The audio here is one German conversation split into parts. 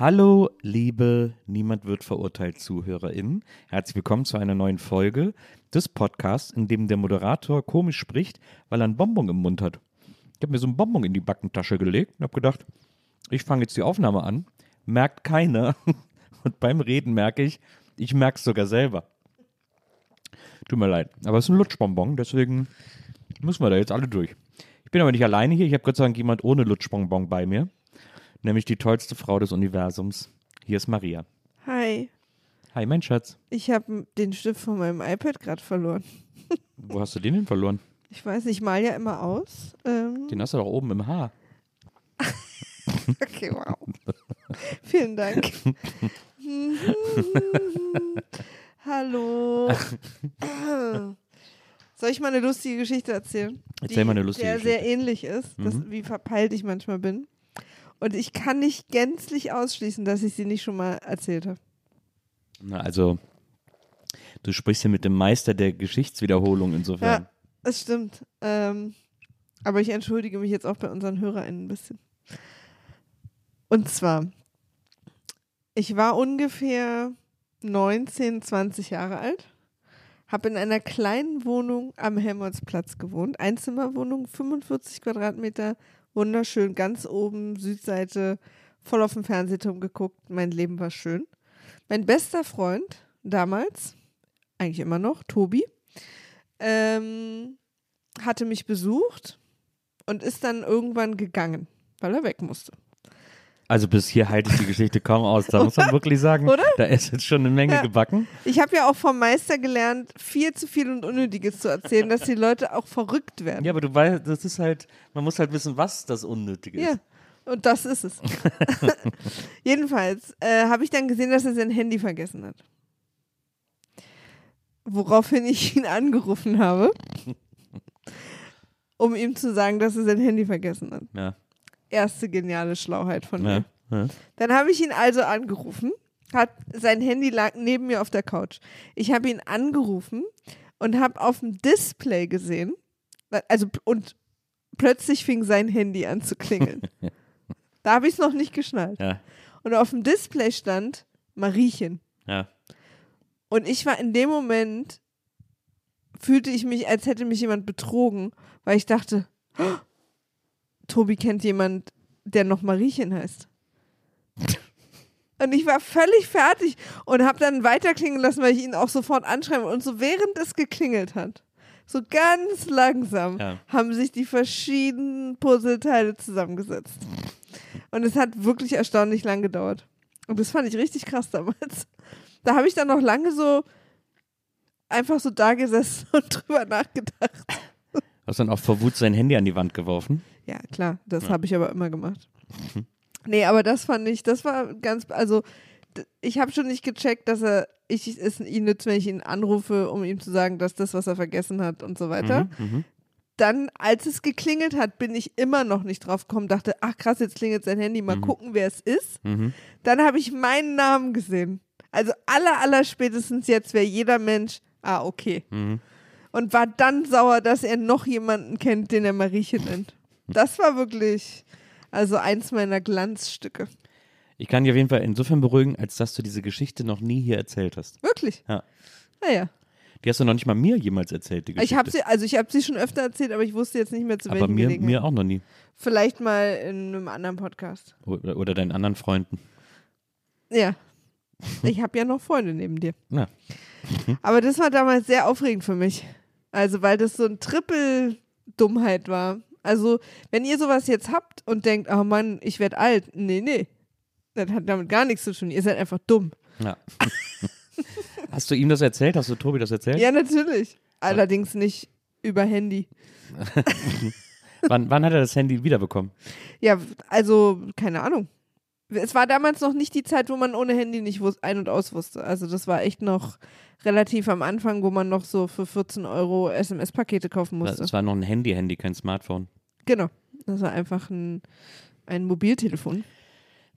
Hallo, liebe Niemand wird verurteilt ZuhörerInnen. Herzlich willkommen zu einer neuen Folge des Podcasts, in dem der Moderator komisch spricht, weil er einen Bonbon im Mund hat. Ich habe mir so einen Bonbon in die Backentasche gelegt und habe gedacht, ich fange jetzt die Aufnahme an. Merkt keiner. Und beim Reden merke ich, ich merke es sogar selber. Tut mir leid. Aber es ist ein Lutschbonbon, deswegen müssen wir da jetzt alle durch. Ich bin aber nicht alleine hier. Ich habe Gott sei Dank jemand ohne Lutschbonbon bei mir. Nämlich die tollste Frau des Universums. Hier ist Maria. Hi, Hi, mein Schatz. ich habe den Stift von meinem iPad gerade verloren. Wo hast du den denn verloren? Ich weiß, ich mal ja immer aus. Ähm, Den hast du doch oben im Haar. okay, wow. Vielen Dank. Hallo. Soll ich mal eine lustige Geschichte erzählen? Erzähl mal eine lustige Der Geschichte. sehr ähnlich ist, Mhm. wie verpeilt ich manchmal bin. Und ich kann nicht gänzlich ausschließen, dass ich sie nicht schon mal erzählt habe. Na, also, du sprichst hier mit dem Meister der Geschichtswiederholung insofern. Ja, das stimmt. Ähm, aber ich entschuldige mich jetzt auch bei unseren HörerInnen ein bisschen. Und zwar, ich war ungefähr 19, 20 Jahre alt, habe in einer kleinen Wohnung am Helmholtzplatz gewohnt. Einzimmerwohnung, 45 Quadratmeter, wunderschön, ganz oben, Südseite, voll auf dem Fernsehturm geguckt. Mein Leben war schön. Mein bester Freund damals, eigentlich immer noch, Tobi, ähm, hatte mich besucht und ist dann irgendwann gegangen, weil er weg musste. Also bis hier halte ich die Geschichte kaum aus. Da muss man wirklich sagen, Oder? da ist jetzt schon eine Menge Ja. gebacken. Ich habe ja auch vom Meister gelernt, viel zu viel und Unnötiges zu erzählen, dass die Leute auch verrückt werden. Ja, aber du weißt, das ist halt, man muss halt wissen, was das Unnötige ist. Ja, und das ist es. Jedenfalls äh, habe ich dann gesehen, dass er sein Handy vergessen hat. Woraufhin ich ihn angerufen habe, um ihm zu sagen, dass er sein Handy vergessen hat. Ja, Erste geniale Schlauheit von mir. ja, ja. Dann habe ich ihn also angerufen, hat sein Handy lag neben mir auf der Couch. Ich habe ihn angerufen und habe auf dem Display gesehen, also und plötzlich fing sein Handy an zu klingeln. da habe ich es noch nicht geschnallt. ja, Und auf dem Display stand Mariechen. ja. Und ich war in dem Moment, fühlte ich mich, als hätte mich jemand betrogen, weil ich dachte, "Oh, Tobi kennt jemand, der noch Mariechen heißt. Und ich war völlig fertig und habe dann weiterklingen lassen, weil ich ihn auch sofort anschreiben und so während es geklingelt hat, so ganz langsam, Ja. haben sich die verschiedenen Puzzleteile zusammengesetzt. Und es hat wirklich erstaunlich lang gedauert. Und das fand ich richtig krass damals. Da habe ich dann noch lange so einfach so da gesessen und drüber nachgedacht. Hast dann auch vor Wut sein Handy an die Wand geworfen? Ja, klar, das habe ich aber immer gemacht. Nee, aber das fand ich, das war ganz, also ich habe schon nicht gecheckt, dass er, ich es ihn nützt, wenn ich ihn anrufe, um ihm zu sagen, dass das, was er vergessen hat und so weiter. Mhm, mhm. dann, als es geklingelt hat, bin ich immer noch nicht drauf gekommen, dachte, ach krass, jetzt klingelt sein Handy, mal gucken, wer es ist. Mhm. Dann habe ich meinen Namen gesehen. Also aller, aller spätestens jetzt wäre jeder Mensch, ah, okay. Mhm. Und war dann sauer, dass er noch jemanden kennt, den er Mariechen nennt. Das war wirklich, also eins meiner Glanzstücke. Ich kann dich auf jeden Fall insofern beruhigen, als dass du diese Geschichte noch nie hier erzählt hast. Wirklich. Ja. Naja. Die hast du noch nicht mal mir jemals erzählt, die Geschichte. Ich habe sie, also ich habe sie schon öfter erzählt, aber ich wusste jetzt nicht mehr zu Aber welchem mir, mir auch noch nie. Vielleicht mal in einem anderen Podcast. Oder, oder deinen anderen Freunden. Ja. Ich habe ja noch Freunde neben dir. Ja. Aber das war damals sehr aufregend für mich. Also, weil das so ein Triple-Dummheit war. Also, wenn ihr sowas jetzt habt und denkt, oh Mann, ich werde alt. Nee, nee. Das hat damit gar nichts zu tun. Ihr seid einfach dumm. ja. hast du ihm das erzählt? Hast du Tobi das erzählt? Ja, natürlich. Allerdings nicht über Handy. Wann, wann hat er das Handy wiederbekommen? Ja, also, keine Ahnung. Es war damals noch nicht die Zeit, wo man ohne Handy nicht wus- ein- und aus wusste. Also das war echt noch relativ am Anfang, wo man noch so für 14 Euro SMS-Pakete kaufen musste. Das war noch ein Handy-Handy, kein Smartphone. Genau. Das war einfach ein, ein Mobiltelefon.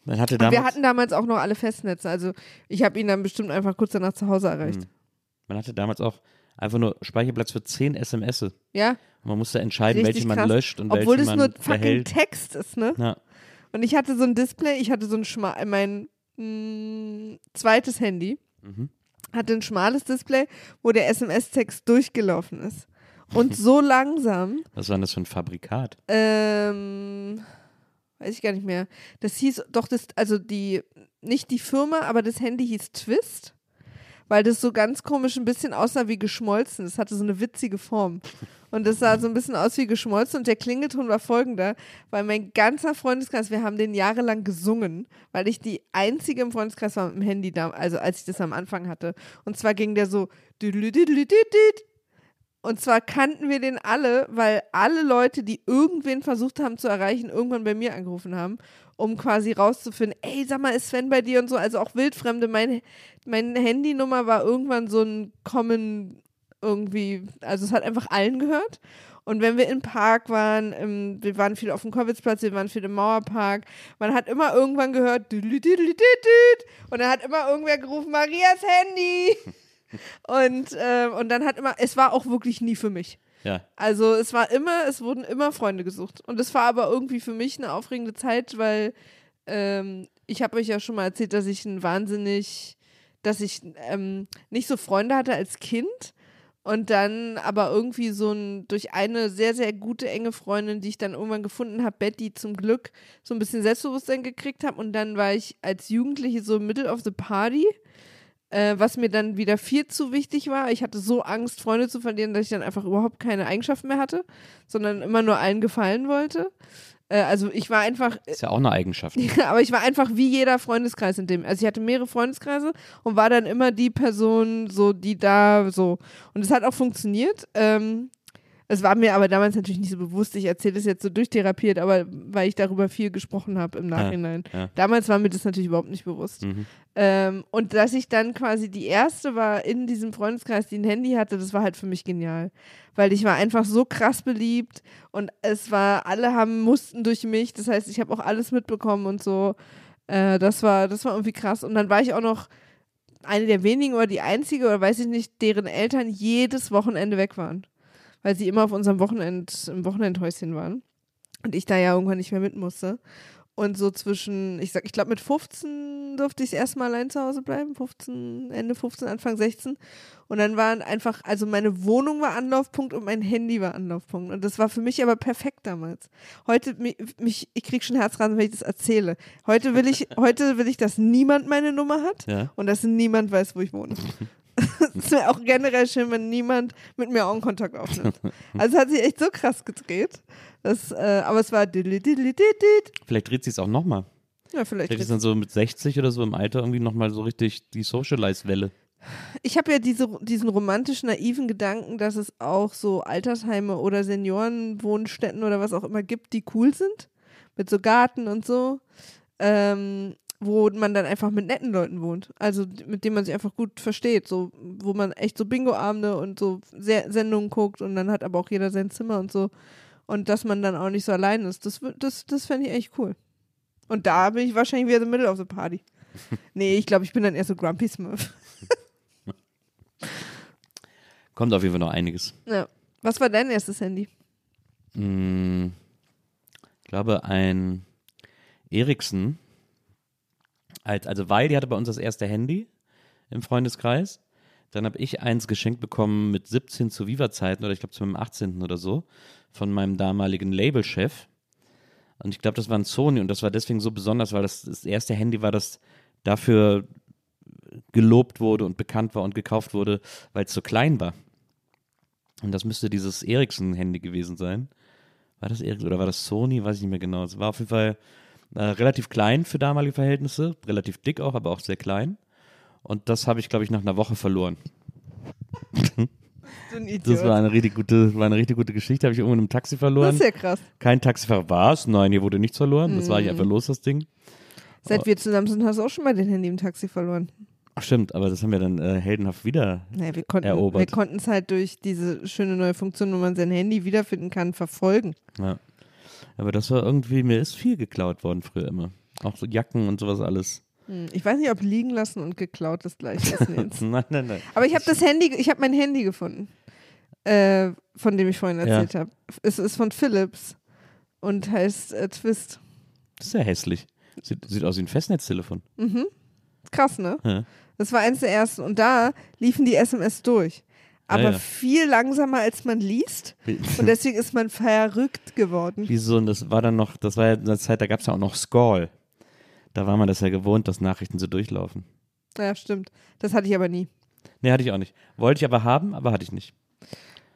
Man hatte Und damals, wir hatten damals auch noch alle Festnetze. Also ich habe ihn dann bestimmt einfach kurz danach zu Hause erreicht. Hm. man hatte damals auch einfach nur Speicherplatz für 10 SMS. Und Ja, man musste entscheiden, richtig welche man krass. löscht und Obwohl welche das man nur fucking behält. Text ist, ne? Ja. Und ich hatte so ein Display, ich hatte so ein schmal, mein mh, zweites Handy Mhm. hatte ein schmales Display, wo der SMS-Text durchgelaufen ist. Und so langsam, Was war denn das für ein Fabrikat? ähm, weiß ich gar nicht mehr. Das hieß doch das, also die, nicht die Firma, aber das Handy hieß Twist, weil das so ganz komisch ein bisschen aussah wie geschmolzen. Das hatte so eine witzige Form. Und das sah so ein bisschen aus wie geschmolzen und der Klingelton war folgender, weil mein ganzer Freundeskreis, wir haben den jahrelang gesungen, weil ich die einzige im Freundeskreis war mit dem Handy da, also als ich das am Anfang hatte. Und zwar ging der so. Und zwar kannten wir den alle, weil alle Leute, die irgendwen versucht haben zu erreichen, irgendwann bei mir angerufen haben, um quasi rauszufinden, ey, sag mal, ist Sven bei dir und so, also auch Wildfremde. Mein, meine Handynummer war irgendwann so ein Common irgendwie, also es hat einfach allen gehört. Und wenn wir im Park waren, im, wir waren viel auf dem Kowitzplatz, wir waren viel im Mauerpark, man hat immer irgendwann gehört, und dann hat immer irgendwer gerufen, Marias Handy. Und, äh, und dann hat immer, es war auch wirklich nie für mich. Ja. Also es war immer, es wurden immer Freunde gesucht. Und es war aber irgendwie für mich eine aufregende Zeit, weil ähm, ich habe euch ja schon mal erzählt, dass ich ein wahnsinnig, dass ich ähm, nicht so Freunde hatte als Kind. Und dann aber irgendwie so ein, durch eine sehr, sehr gute, enge Freundin, die ich dann irgendwann gefunden habe, Betty, zum Glück so ein bisschen Selbstbewusstsein gekriegt habe. Und dann war ich als Jugendliche so middle of the party äh, was mir dann wieder viel zu wichtig war. Ich hatte so Angst, Freunde zu verlieren, dass ich dann einfach überhaupt keine Eigenschaften mehr hatte, sondern immer nur allen gefallen wollte. Äh, also ich war einfach, Ist ja auch eine Eigenschaft. ja, aber ich war einfach wie jeder Freundeskreis in dem. Also ich hatte mehrere Freundeskreise und war dann immer die Person, so die da so. Und es hat auch funktioniert. Ähm, es war mir aber damals natürlich nicht so bewusst. Ich erzähle das jetzt so durchtherapiert, aber weil ich darüber viel gesprochen habe im Nachhinein. ja. Damals war mir das natürlich überhaupt nicht bewusst. Mhm. Ähm, und dass ich dann quasi die erste war in diesem Freundeskreis, die ein Handy hatte, das war halt für mich genial. Weil ich war einfach so krass beliebt und es war, alle haben, mussten durch mich. Das heißt, ich habe auch alles mitbekommen und so. Äh, das war, das war irgendwie krass. Und dann war ich auch noch eine der wenigen oder die einzige oder weiß ich nicht, deren Eltern jedes Wochenende weg waren. Weil sie immer auf unserem Wochenend, im Wochenendhäuschen waren. Und ich da ja irgendwann nicht mehr mit musste. Und so zwischen, ich sag, ich glaube mit 15 durfte ich erstmal allein zu Hause bleiben, 15, Ende 15, Anfang 16. Und dann waren einfach, also meine Wohnung war Anlaufpunkt und mein Handy war Anlaufpunkt. Und das war für mich aber perfekt damals. Heute, mich, mich ich krieg schon Herzrasen, wenn ich das erzähle. Heute will ich, heute will ich, dass niemand meine Nummer hat Ja. und dass niemand weiß, wo ich wohne. Es wäre auch generell schön, wenn niemand mit mir Augenkontakt aufnimmt. Also es hat sich echt so krass gedreht. Das, äh, aber es war. Vielleicht dreht sie es auch nochmal. Ja, vielleicht. Vielleicht ist dann so mit 60 oder so im Alter irgendwie nochmal so richtig die Socialize-Welle. Ich habe ja diese, diesen romantisch naiven Gedanken, dass es auch so Altersheime oder Seniorenwohnstätten oder was auch immer gibt, die cool sind. Mit so Garten und so. Ähm, wo man dann einfach mit netten Leuten wohnt. Also mit denen man sich einfach gut versteht. So, wo man echt so Bingo-Abende und so Se Sendungen guckt und dann hat aber auch jeder sein Zimmer und so. Und dass man dann auch nicht so allein ist. Das, das, das fände ich echt cool. Und da bin ich wahrscheinlich wieder the middle of the party. nee, ich glaube, ich bin dann eher so Grumpy Smurf. Kommt auf jeden Fall noch einiges. Ja. Was war dein erstes Handy? Mm, ich glaube, ein Ericsson. Als, also, weil die hatte bei uns das erste Handy im Freundeskreis. Dann habe ich eins geschenkt bekommen mit 17 zu Viva-Zeiten oder ich glaube zu meinem 18. oder so von meinem damaligen Labelchef. Und ich glaube, das war ein Sony und das war deswegen so besonders, weil das das erste Handy war, das dafür gelobt wurde und bekannt war und gekauft wurde, weil es so klein war. Und das müsste dieses Ericsson-Handy gewesen sein. War das Ericsson oder war das Sony? Weiß ich nicht mehr genau. Es war auf jeden Fall äh, relativ klein für damalige Verhältnisse, relativ dick auch, aber auch sehr klein. Und das habe ich, glaube ich, nach einer Woche verloren. Das war eine richtig gute, war eine richtig gute Geschichte. Habe ich irgendwo in einem Taxi Das verloren. ist ja krass. Kein Taxifahrer war es. Nein, hier wurde nichts verloren. Das war ich Mhm. einfach los, das Ding. Seit wir zusammen sind, hast du auch schon mal dein Handy im Taxi verloren. Ach, stimmt, aber das haben wir dann äh, heldenhaft wieder. Naja, wir konnten Erobert. wir konnten es halt durch diese schöne neue Funktion, wo man sein Handy wiederfinden kann, verfolgen. Ja. Aber das war irgendwie, mir ist viel geklaut worden früher immer. Auch so Jacken und sowas alles. Hm, Ich weiß nicht, ob liegen lassen und geklaut das gleiche ist. Nein, nein, nein. Aber ich habe das Handy, ich habe mein Handy gefunden, äh, von dem ich vorhin Ja. erzählt habe. Es ist von Philips und heißt äh, Twist. Das ist ja hässlich. Sieht, sieht aus wie ein Festnetztelefon. Mhm. Krass, ne? Ja. Das war eins der ersten und da liefen die SMS durch. Aber ja. viel langsamer, als man liest. Und deswegen ist man verrückt geworden. Wieso? Und das war dann noch, das war ja in der Zeit, da gab es ja auch noch Scroll. Da war man das ja gewohnt, dass Nachrichten so durchlaufen. Ja, stimmt. Das hatte ich aber nie. Nee, hatte ich auch nicht. Wollte ich aber haben, aber hatte ich nicht.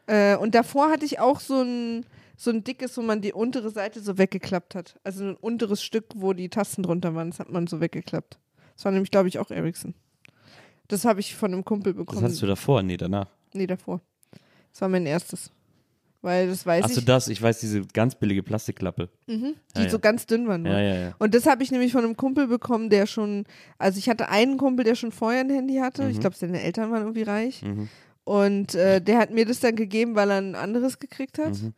Äh, und davor hatte ich auch so ein, so ein dickes, wo man die untere Seite so weggeklappt hat. Also ein unteres Stück, wo die Tasten drunter waren, das hat man so weggeklappt. Das war nämlich, glaube ich, auch Ericsson. Das habe ich von einem Kumpel Das bekommen. hattest du davor? Nee, danach. Nee, davor. Das war mein erstes. Weil das weiß Achso, ich, das, ich weiß, diese ganz billige Plastikklappe. mhm, die Ja, so ja. ganz dünn waren. nur. Ja, ja, ja. Und das habe ich nämlich von einem Kumpel bekommen, der schon, also ich hatte einen Kumpel, der schon vorher ein Handy hatte. Ich glaube, seine Eltern waren irgendwie reich. Mhm. Und äh, der hat mir das dann gegeben, weil er ein anderes gekriegt hat. Mhm.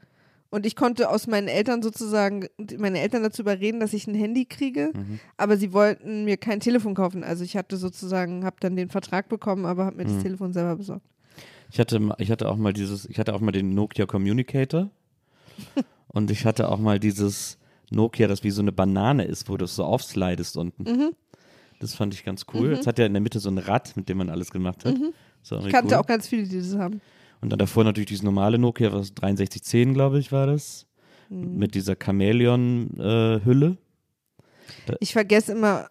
Und ich konnte aus meinen Eltern sozusagen, meine Eltern dazu überreden, dass ich ein Handy kriege, Mhm. aber sie wollten mir kein Telefon kaufen. Also ich hatte sozusagen, habe dann den Vertrag bekommen, aber habe mir Mhm. das Telefon selber besorgt. Ich hatte, ich hatte auch mal dieses, ich hatte auch mal den Nokia Communicator und ich hatte auch mal dieses Nokia, das wie so eine Banane ist, wo du es so aufslidest unten. Mhm. Das fand ich ganz cool. Es hat ja in der Mitte so ein Rad, mit dem man alles gemacht hat. Mhm. Ich kannte cool. auch ganz viele, die das haben. Und dann davor natürlich dieses normale Nokia, was 6310, glaube ich, war das. Mhm. Mit dieser Chamäleon-Hülle. Ich vergesse immer,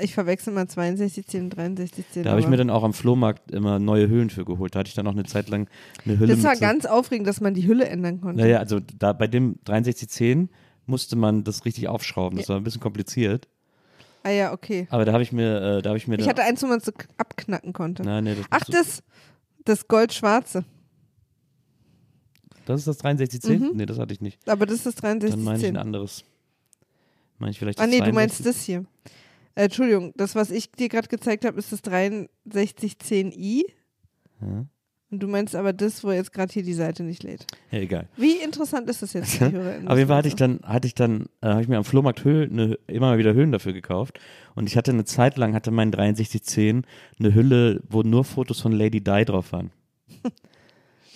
ich verwechsel immer 6210 und 6310. da habe ich mir dann auch am Flohmarkt immer neue Hüllen für geholt. Da hatte ich dann auch eine Zeit lang eine Hülle das war mit so, ganz aufregend, dass man die Hülle ändern konnte. Naja, also da bei dem 6310 musste man das richtig aufschrauben. Das war ein bisschen kompliziert. Ah ja, okay. Aber da habe ich mir, äh, da habe ich mir Ich hatte eins, wo man es so abknacken konnte. Nein, nee, das, Ach, du- das, das Goldschwarze. das ist das 6310? Mhm. Nee, das hatte ich nicht. Aber das ist das Dann meine ich ein 6310. anderes. Meine ich vielleicht Ah das nee, du 62? meinst das hier. Äh, Entschuldigung, das, was ich dir gerade gezeigt habe, ist das 6310i. Ja. Und du meinst aber das, wo jetzt gerade hier die Seite nicht lädt. Ja, egal. Wie interessant ist das jetzt? Auf jeden Fall hatte ich dann, hatte ich dann, äh, habe ich mir am Flohmarkt Höhlen, eine, immer mal wieder Hüllen dafür gekauft. Und ich hatte eine Zeit lang, hatte mein 6310 eine Hülle, wo nur Fotos von Lady Di drauf waren.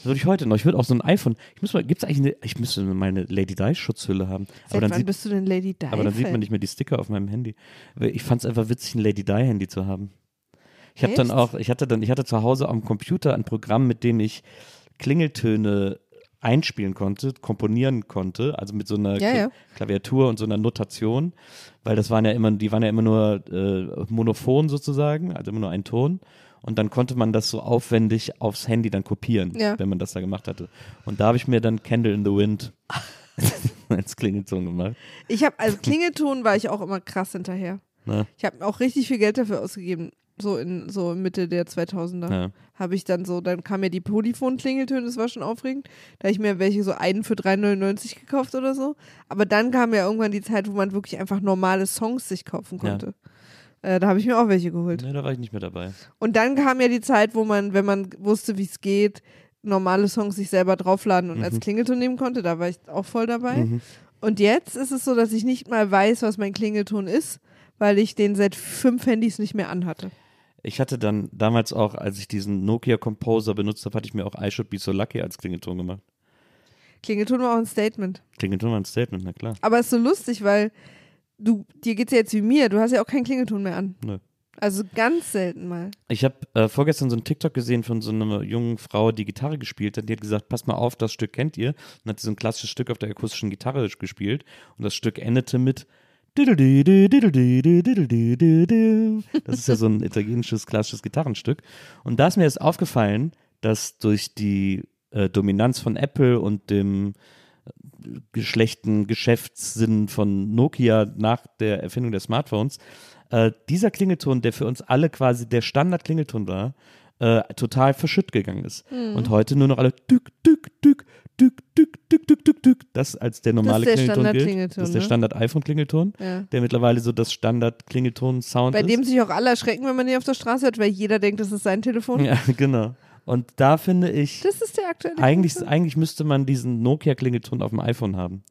Würde ich heute noch. Ich würde auch so ein iPhone. Ich muss mal, gibt's eigentlich eine, ich müsste mal eine Lady Di Schutzhülle haben. Seit Aber dann, wann sieht, bist du denn Lady Di? aber dann sieht man nicht mehr die Sticker auf meinem Handy. Ich fand es einfach witzig, ein Lady Di Handy zu haben. Ich habe dann auch, ich hatte dann, ich hatte zu Hause am Computer ein Programm, mit dem ich Klingeltöne einspielen konnte, komponieren konnte, also mit so einer Ja, ja. Klaviatur und so einer Notation, weil das waren ja immer, die waren ja immer nur äh, monophon sozusagen, also immer nur ein Ton. Und dann konnte man das so aufwendig aufs Handy dann kopieren, Ja. wenn man das da gemacht hatte. Und da habe ich mir dann Candle in the Wind als Klingelton gemacht. Ich habe, also Klingelton war ich auch immer krass hinterher. Ne? Ich habe auch richtig viel Geld dafür ausgegeben. So in so Mitte der 2000er. Ja. Habe ich dann so, dann kam mir die Polyphon-Klingeltöne, das war schon aufregend. Da habe ich mir welche so einen für 3,99 gekauft oder so. Aber dann kam ja irgendwann die Zeit, wo man wirklich einfach normale Songs sich kaufen Ja. Äh, da habe ich mir auch welche geholt. Ne, da war ich nicht mehr dabei. Und dann kam ja die Zeit, wo man, wenn man wusste, wie es geht, normale Songs sich selber draufladen und als Klingelton nehmen konnte. Da war ich auch voll dabei. Und jetzt ist es so, dass ich nicht mal weiß, was mein Klingelton ist, weil ich den seit fünf Handys nicht mehr anhatte. Ich hatte dann damals auch, als ich diesen Nokia Composer benutzt habe, hatte ich mir auch I Should Be So Lucky als Klingelton gemacht. Klingelton war auch ein Statement. Klingelton war ein Statement, na klar. Aber es ist so lustig, weil du, dir geht's ja jetzt wie mir. Du hast ja auch keinen Klingelton mehr an. Nö. Also ganz selten mal. Ich habe äh, vorgestern so einen TikTok gesehen von so einer jungen Frau, die Gitarre gespielt hat. Die hat gesagt, pass mal auf, das Stück kennt ihr. Und hat sie so ein klassisches Stück auf der akustischen Gitarre gespielt. Und das Stück endete mit. Das ist ja so ein italienisches klassisches Gitarrenstück. Und da ist mir jetzt aufgefallen, dass durch die äh, Dominanz von Apple und dem schlechten Geschäftssinn von Nokia nach der Erfindung der Smartphones, äh, dieser Klingelton, der für uns alle quasi der Standard-Klingelton war, äh, total verschütt gegangen ist. Mhm. Und heute nur noch alle dück, dück, dück, dück, dück, dück, dück, dück, dück. Das als der normale der Klingelton gilt. Standard-Klingelton, Das ist der ne? Standard-iPhone-Klingelton, Ja. der mittlerweile so das Standard-Klingelton-Sound Bei ist. dem sich auch alle erschrecken, wenn man den auf der Straße hört, weil jeder denkt, das ist sein Telefon. ja, genau. Und da finde ich, Das ist der aktuelle. eigentlich, Klingelton. eigentlich müsste man diesen Nokia-Klingelton auf dem iPhone haben.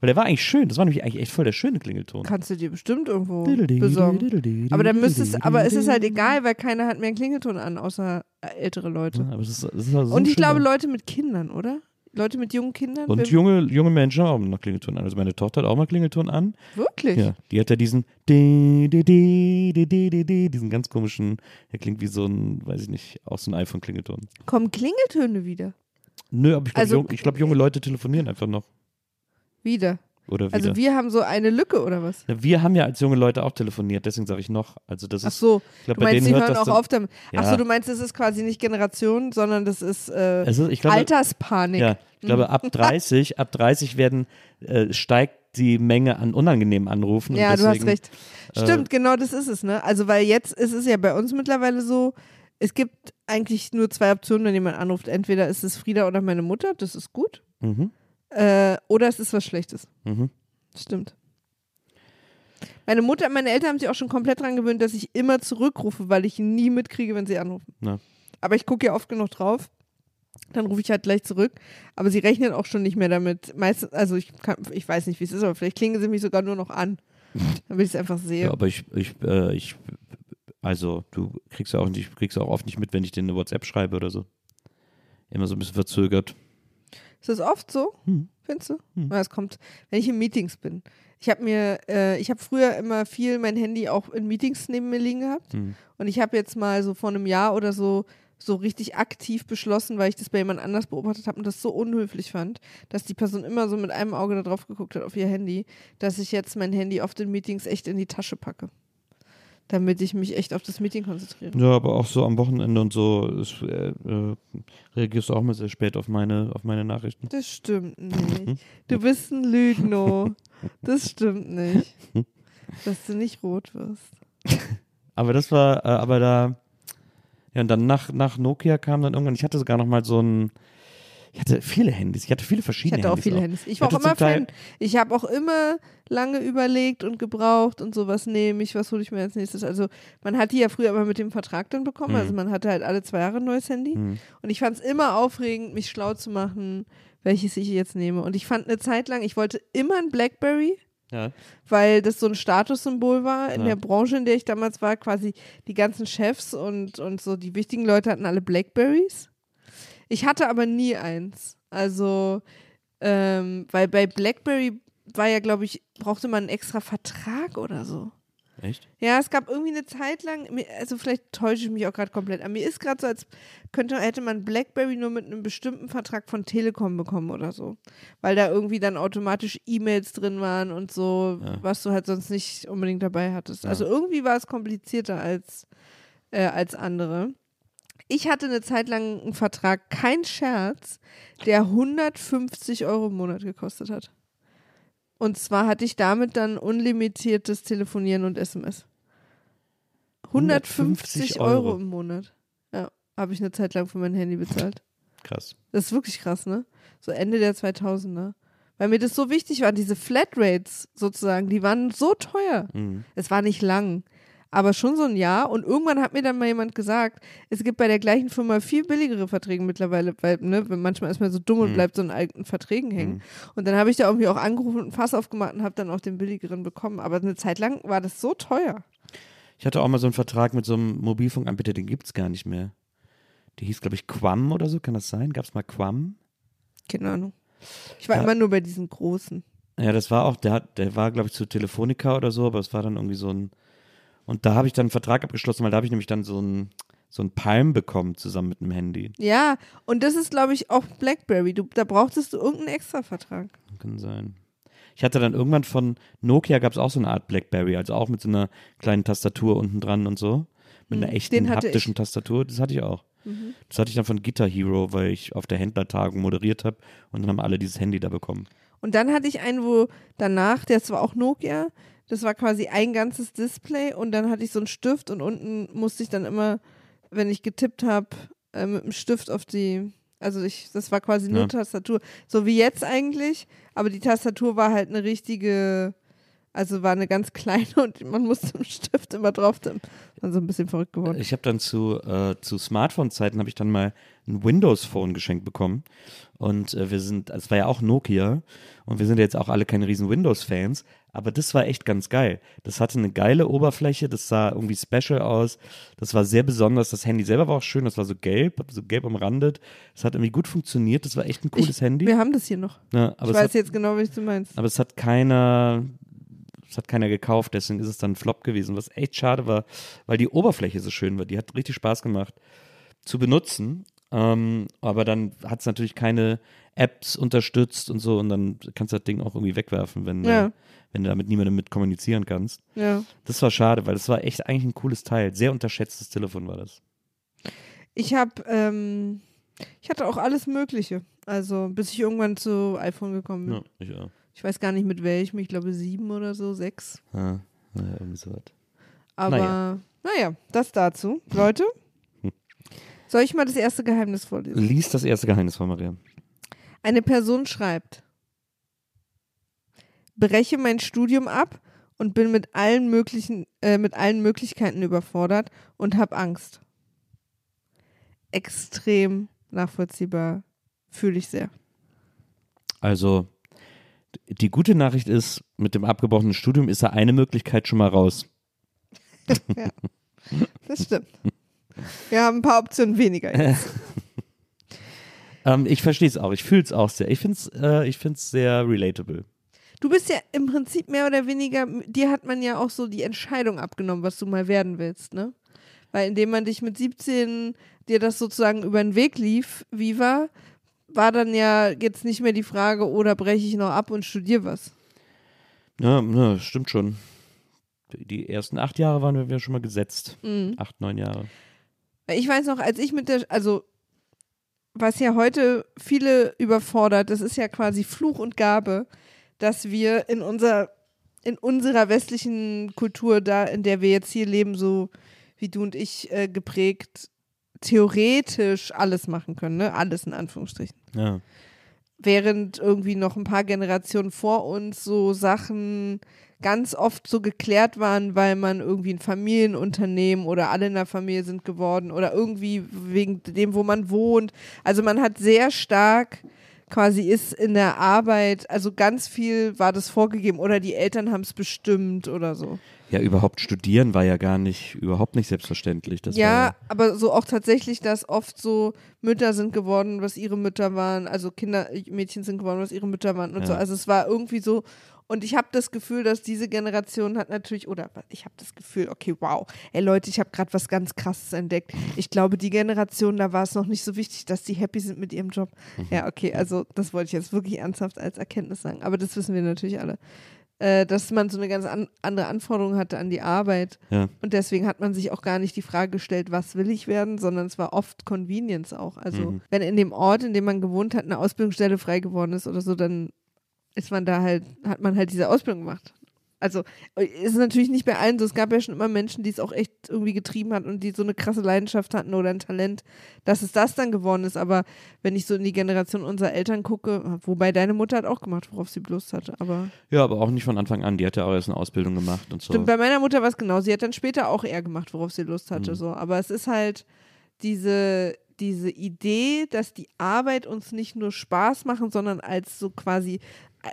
Weil der war eigentlich schön. Das war nämlich eigentlich echt voll der schöne Klingelton. Kannst du dir bestimmt irgendwo besorgen. Aber dann müsstest, aber es ist halt egal, weil keiner hat mehr einen Klingelton an, außer ältere Leute. Ja, aber es ist, es ist also so Und ich glaube, Leute mit Kindern, oder? Leute mit jungen Kindern? Und junge, junge Menschen haben auch noch Klingelton an. Also meine Tochter hat auch mal Klingelton an. Wirklich? Ja, die hat ja diesen di, di, di, di, di, di, di, diesen ganz komischen, der klingt wie so ein, weiß ich nicht, auch so ein iPhone-Klingelton. Kommen Klingeltöne wieder? Nö, aber ich glaube, Also- jung, glaub, junge Leute telefonieren einfach noch. Wieder. Oder wieder. Also wir haben so eine Lücke, oder was? Ja, wir haben ja als junge Leute auch telefoniert, deswegen sage ich noch. Also das Ach ist, so, ich glaube, du meinst, die hören auch auf damit. Ach so, Ja. du meinst, es ist quasi nicht Generation, sondern das ist äh, es ist, ich glaube, Alterspanik. ja, ich glaube, Mhm. ab 30, ab 30 werden, äh, steigt die Menge an unangenehmen Anrufen. Ja, und du hast deswegen, recht. äh, Stimmt, genau das ist es, ne? Also, weil jetzt ist es ja bei uns mittlerweile so, es gibt eigentlich nur zwei Optionen, wenn jemand anruft. Entweder ist es Frieda oder meine Mutter, das ist gut. Mhm, Äh, oder es ist was Schlechtes. mhm. Stimmt. Meine Mutter, meine Eltern haben sich auch schon komplett dran gewöhnt, dass ich immer zurückrufe, weil ich nie mitkriege, wenn sie anrufen. Ja. Aber ich gucke ja oft genug drauf. Dann rufe ich halt gleich zurück. Aber sie rechnen auch schon nicht mehr damit. Meistens, also ich, kann, ich weiß nicht, wie es ist, aber vielleicht klingen sie mich sogar nur noch an. Damit ich es einfach sehe. Ja, aber ich, ich, äh, ich, also du kriegst ja auch nicht, kriegst auch oft nicht mit, wenn ich dir eine WhatsApp schreibe oder so. Immer so ein bisschen verzögert. Ist das oft so? Hm. Findest du? Hm. Na, es kommt, wenn ich in Meetings bin. Ich habe mir, äh, ich habe früher immer viel mein Handy auch in Meetings neben mir liegen gehabt. Hm. Und ich habe jetzt mal so vor einem Jahr oder so so richtig aktiv beschlossen, weil ich das bei jemand anders beobachtet habe und das so unhöflich fand, dass die Person immer so mit einem Auge da drauf geguckt hat auf ihr Handy, dass ich jetzt mein Handy auf den Meetings echt in die Tasche packe. Damit ich mich echt auf das Meeting konzentriere. Ja, aber auch so am Wochenende und so ist, äh, äh, reagierst du auch mal sehr spät auf meine, auf meine Nachrichten. Das stimmt nicht. Du bist ein Lügno. Das stimmt nicht. Dass du nicht rot wirst. Aber das war, äh, aber da, ja, und dann nach, nach Nokia kam dann irgendwann, ich hatte sogar noch mal so ein, ich hatte viele Handys, ich hatte viele Ich verschiedene hatte auch Handys. viele Handys. Ich war auch immer Fan. Ich habe auch immer lange überlegt und gebraucht und so, was nehme ich, was hole ich mir als nächstes. Also man hat die ja früher immer mit dem Vertrag dann bekommen. Mhm. Also man hatte halt alle zwei Jahre ein neues Handy. Hm. Und ich fand es immer aufregend, mich schlau zu machen, welches ich jetzt nehme. Und ich fand eine Zeit lang, ich wollte immer ein Blackberry, Ja. weil das so ein Statussymbol war in Ja. der Branche, in der ich damals war. Quasi die ganzen Chefs und, und so die wichtigen Leute hatten alle Blackberries. Ich hatte aber nie eins. Also, ähm, weil bei Blackberry war ja, glaube ich, brauchte man einen extra Vertrag oder so. Echt? Ja, es gab irgendwie eine Zeit lang, also vielleicht täusche ich mich auch gerade komplett, aber mir ist gerade so, als könnte, hätte man Blackberry nur mit einem bestimmten Vertrag von Telekom bekommen oder so. Weil da irgendwie dann automatisch E-Mails drin waren und so, Ja. was du halt sonst nicht unbedingt dabei hattest. Ja. Also irgendwie war es komplizierter als, äh, als andere. Ich hatte eine Zeit lang einen Vertrag, kein Scherz, der 150 Euro im Monat gekostet hat. Und zwar hatte ich damit dann unlimitiertes Telefonieren und SMS. 150 Euro. Euro im Monat. Ja, habe ich eine Zeit lang für mein Handy bezahlt. Krass. Das ist wirklich krass, ne? So Ende der 2000er. Weil mir das so wichtig war, diese Flatrates sozusagen, die waren so teuer. Mhm. Es war nicht lang, aber schon so ein Jahr. Und irgendwann hat mir dann mal jemand gesagt, es gibt bei der gleichen Firma viel billigere Verträge mittlerweile, weil ne, manchmal ist man so dumm und Mhm. bleibt so in alten Verträgen hängen. Mhm. Und dann habe ich da irgendwie auch angerufen und ein Fass aufgemacht und habe dann auch den billigeren bekommen. Aber eine Zeit lang war das so teuer. Ich hatte auch mal so einen Vertrag mit so einem Mobilfunkanbieter, den gibt es gar nicht mehr. Die hieß, glaube ich, Quam oder so, kann das sein? Gab es mal Quam? Keine Ahnung. Ich war Ja. immer nur bei diesen großen. Ja, das war auch, der hat, der war, glaube ich, zu Telefonica oder so, aber es war dann irgendwie so ein. Und da habe ich dann einen Vertrag abgeschlossen, weil da habe ich nämlich dann so ein, so ein Palm bekommen zusammen mit einem Handy. Ja, und das ist, glaube ich, auch Blackberry. Du, da brauchtest du irgendeinen Extra-Vertrag. Kann sein. Ich hatte dann irgendwann von Nokia gab es auch so eine Art Blackberry, also auch mit so einer kleinen Tastatur unten dran und so. Mit einer Hm, echten haptischen ich. Tastatur. Das hatte ich auch. Mhm. Das hatte ich dann von Guitar Hero, weil ich auf der Händlertagung moderiert habe und dann haben alle dieses Handy da bekommen. Und dann hatte ich einen, wo danach, das war auch Nokia, das war quasi ein ganzes Display und dann hatte ich so einen Stift und unten musste ich dann immer, wenn ich getippt habe, äh, mit dem Stift auf die, also ich, das war quasi nur Ja. Tastatur, so wie jetzt eigentlich, aber die Tastatur war halt eine richtige, also war eine ganz kleine und man musste dem Stift immer drauf. Dann so ein bisschen verrückt geworden. Ich habe dann zu, äh, zu Smartphone-Zeiten habe ich dann mal ein Windows-Phone geschenkt bekommen. Und äh, wir sind, es war ja auch Nokia und wir sind jetzt auch alle keine riesen Windows-Fans, aber das war echt ganz geil. Das hatte eine geile Oberfläche, das sah irgendwie special aus, das war sehr besonders. Das Handy selber war auch schön, das war so gelb, so gelb umrandet. Es hat irgendwie gut funktioniert, das war echt ein cooles ich, Handy. Wir haben das hier noch. Ja, aber ich weiß hat, jetzt genau, was du meinst. aber es hat keiner, es hat keiner gekauft, deswegen ist es dann ein Flop gewesen, was echt schade war, weil die Oberfläche so schön war. Die hat richtig Spaß gemacht zu benutzen. Ähm, aber dann hat es natürlich keine Apps unterstützt und so und dann kannst du das Ding auch irgendwie wegwerfen, wenn, Ja. äh, wenn du damit niemandem mit kommunizieren kannst. Ja. Das war schade, weil das war echt eigentlich ein cooles Teil. Sehr unterschätztes Telefon war das. Ich habe, ähm, ich hatte auch alles Mögliche. Also bis ich irgendwann zu iPhone gekommen bin. Ja, ich auch. Ich weiß gar nicht mit welchem, ich glaube sieben oder so, sechs. Ja, naja, irgendwie so was. Aber Naja. naja, das dazu. Leute, soll ich mal das erste Geheimnis vorlesen? Lies das erste Geheimnis von Maria. Eine Person schreibt, breche mein Studium ab und bin mit allen möglichen, äh, mit allen Möglichkeiten überfordert und habe Angst. Extrem nachvollziehbar, fühle ich sehr. Also, die gute Nachricht ist, mit dem abgebrochenen Studium ist da eine Möglichkeit schon mal raus. Das stimmt. Wir haben ein paar Optionen weniger. Jetzt. Ähm, ich verstehe es auch, ich fühle es auch sehr. Ich finde es äh, ich find's sehr relatable. Du bist ja im Prinzip mehr oder weniger, dir hat man ja auch so die Entscheidung abgenommen, was du mal werden willst, ne? Weil indem man dich mit 17 dir das sozusagen über den Weg lief, wie war, dann ja jetzt nicht mehr die Frage, oder breche ich noch ab und studiere was. Ja, ja, stimmt schon. Die- ersten acht Jahre waren wir schon mal gesetzt. Mhm. Acht, neun Jahre. Ich weiß noch, als ich mit der, also was ja heute viele überfordert, das ist ja quasi Fluch und Gabe, dass wir in unser, in unserer westlichen Kultur, da in der wir jetzt hier leben, so wie du und ich äh, geprägt, theoretisch alles machen können, ne? Alles in Anführungsstrichen. Ja. Während irgendwie noch ein paar Generationen vor uns so Sachen ganz oft so geklärt waren, weil man irgendwie ein Familienunternehmen oder alle in der Familie sind geworden oder irgendwie wegen dem, wo man wohnt. Also man hat sehr stark quasi ist in der Arbeit, also ganz viel war das vorgegeben oder die Eltern haben es bestimmt oder so. Ja, überhaupt studieren war ja gar nicht, überhaupt nicht selbstverständlich. Das ja, war, aber so auch tatsächlich, dass oft so Mütter sind geworden, was ihre Mütter waren, also Kinder, Mädchen sind geworden, was ihre Mütter waren und Ja. so. Also es war irgendwie so. Und ich habe das Gefühl, dass diese Generation hat natürlich, oder ich habe das Gefühl, okay, wow, ey Leute, ich habe gerade was ganz Krasses entdeckt. Ich glaube, die Generation, da war es noch nicht so wichtig, dass die happy sind mit ihrem Job. Mhm. Ja, okay, also das wollte ich jetzt wirklich ernsthaft als Erkenntnis sagen. Aber das wissen wir natürlich alle. Äh, dass man so eine ganz an andere Anforderung hatte an die Arbeit. Ja. Und deswegen hat man sich auch gar nicht die Frage gestellt, was will ich werden, sondern es war oft Convenience auch. Also Mhm. wenn in dem Ort, in dem man gewohnt hat, eine Ausbildungsstelle frei geworden ist oder so, dann ist man da halt, hat man halt diese Ausbildung gemacht. also ist natürlich nicht bei allen so. Es gab ja schon immer Menschen, die es auch echt irgendwie getrieben hat und die so eine krasse Leidenschaft hatten oder ein Talent, dass es das dann geworden ist. Aber wenn ich so in die Generation unserer Eltern gucke, wobei deine Mutter hat auch gemacht, worauf sie Lust hatte, aber. Ja, aber auch nicht von Anfang an. Die hat ja auch erst eine Ausbildung gemacht und so. Stimmt, bei meiner Mutter war es genau. Sie hat dann später auch eher gemacht, worauf sie Lust hatte, Mhm. so. Aber es ist halt diese, diese Idee, dass die Arbeit uns nicht nur Spaß machen, sondern als so quasi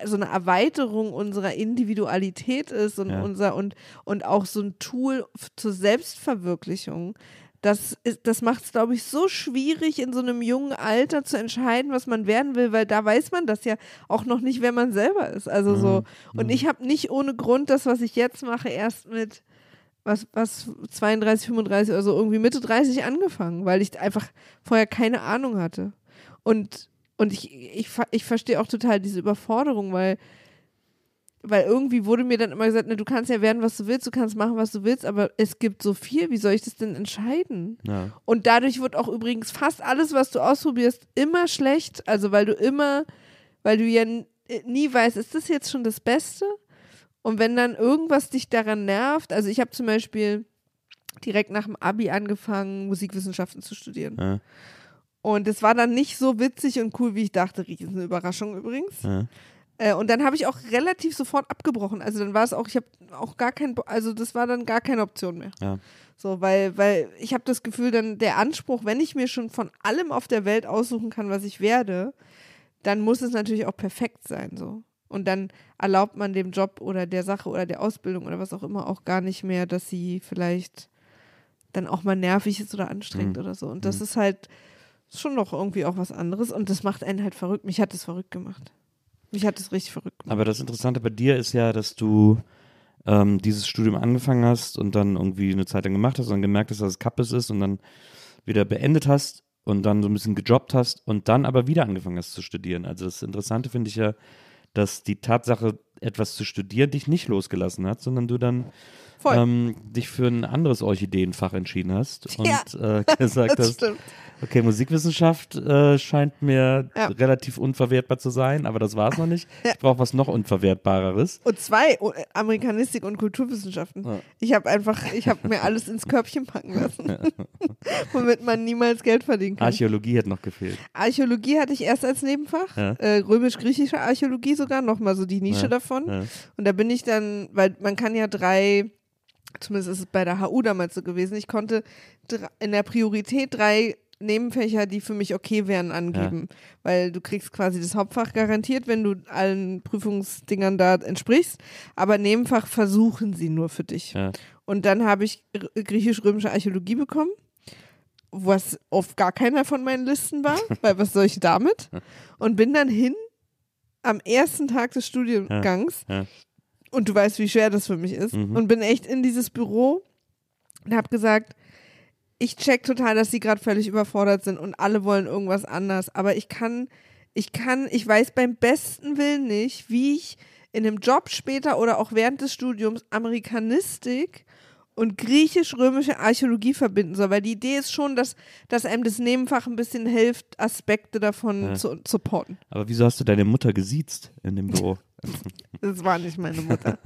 so eine Erweiterung unserer Individualität ist und Ja. unser und, und auch so ein Tool zur Selbstverwirklichung. Das, ist- das macht es, glaube ich, so schwierig, in so einem jungen Alter zu entscheiden, was man werden will, weil da weiß man das ja auch noch nicht, wer man selber ist. Also so. Und ich habe nicht ohne Grund das, was ich jetzt mache, erst mit was, was 32, 35 oder so, irgendwie Mitte 30 angefangen, weil ich einfach vorher keine Ahnung hatte. Und, und ich, ich, ich verstehe auch total diese Überforderung, weil, weil irgendwie wurde mir dann immer gesagt, ne, du kannst ja werden, was du willst, du kannst machen, was du willst, aber es gibt so viel, wie soll ich das denn entscheiden? ja. Und dadurch wird auch übrigens fast alles, was du ausprobierst, immer schlecht. Also weil du immer, weil du ja äh, nie weißt, ist das jetzt schon das Beste? Und wenn dann irgendwas dich daran nervt, also ich habe zum Beispiel direkt nach dem Abi angefangen, Musikwissenschaften zu studieren. Ja. Und es war dann nicht so witzig und cool, wie ich dachte. Riesen Überraschung übrigens. Ja. Äh, und dann habe ich auch relativ sofort abgebrochen. Also dann war es auch, ich habe auch gar kein, also das war dann gar keine Option mehr. Ja. So, weil, weil ich habe das Gefühl, dann der Anspruch, wenn ich mir schon von allem auf der Welt aussuchen kann, was ich werde, dann muss es natürlich auch perfekt sein, so. Und dann erlaubt man dem Job oder der Sache oder der Ausbildung oder was auch immer auch gar nicht mehr, dass sie vielleicht dann auch mal nervig ist oder anstrengend Mhm. oder so. Und das ist halt schon noch irgendwie auch was anderes und das macht einen halt verrückt. Mich hat es verrückt gemacht. Mich hat es richtig verrückt gemacht. Aber das Interessante bei dir ist ja, dass du ähm, dieses Studium angefangen hast und dann irgendwie eine Zeit lang gemacht hast und dann gemerkt hast, dass es Kappes ist und dann wieder beendet hast und dann so ein bisschen gejobbt hast und dann aber wieder angefangen hast zu studieren. Also das Interessante finde ich ja, dass die Tatsache, etwas zu studieren, dich nicht losgelassen hat, sondern du dann ähm, dich für ein anderes Orchideenfach entschieden hast und Ja, äh, gesagt das hast, stimmt. okay, Musikwissenschaft äh, scheint mir Ja. relativ unverwertbar zu sein, aber das war es noch nicht. Ja. Ich brauche was noch unverwertbareres. Und zwei, oh, äh, Amerikanistik und Kulturwissenschaften. Ich habe einfach, ich habe mir alles ins Körbchen packen lassen, womit man niemals Geld verdienen kann. Archäologie hat noch gefehlt. Archäologie hatte ich erst als Nebenfach, äh, römisch-griechische Archäologie sogar, nochmal so die Nische Ja. Davon. Ja. Und da bin ich dann, weil man kann ja drei, zumindest ist es bei der HU damals so gewesen, ich konnte in der Priorität drei Nebenfächer, die für mich okay wären, angeben. Weil du kriegst quasi das Hauptfach garantiert, wenn du allen Prüfungsdingern da entsprichst. Aber Nebenfach versuchen sie nur für dich. Ja. Und dann habe ich griechisch-römische Archäologie bekommen, was auf gar keiner von meinen Listen war, weil was soll ich damit? Und bin dann hin am ersten Tag des Studiengangs Ja. und du weißt, wie schwer das für mich ist Mhm. und bin echt in dieses Büro und habe gesagt, ich check total, dass sie gerade völlig überfordert sind und alle wollen irgendwas anders, aber ich kann, ich kann, ich weiß beim besten Willen nicht, wie ich in einem Job später oder auch während des Studiums Amerikanistik und griechisch-römische Archäologie verbinden soll, weil die Idee ist schon, dass, dass einem das Nebenfach ein bisschen hilft, Aspekte davon Ja. zu supporten. Aber wieso hast du deine Mutter gesiezt in dem Büro? Das war nicht meine Mutter.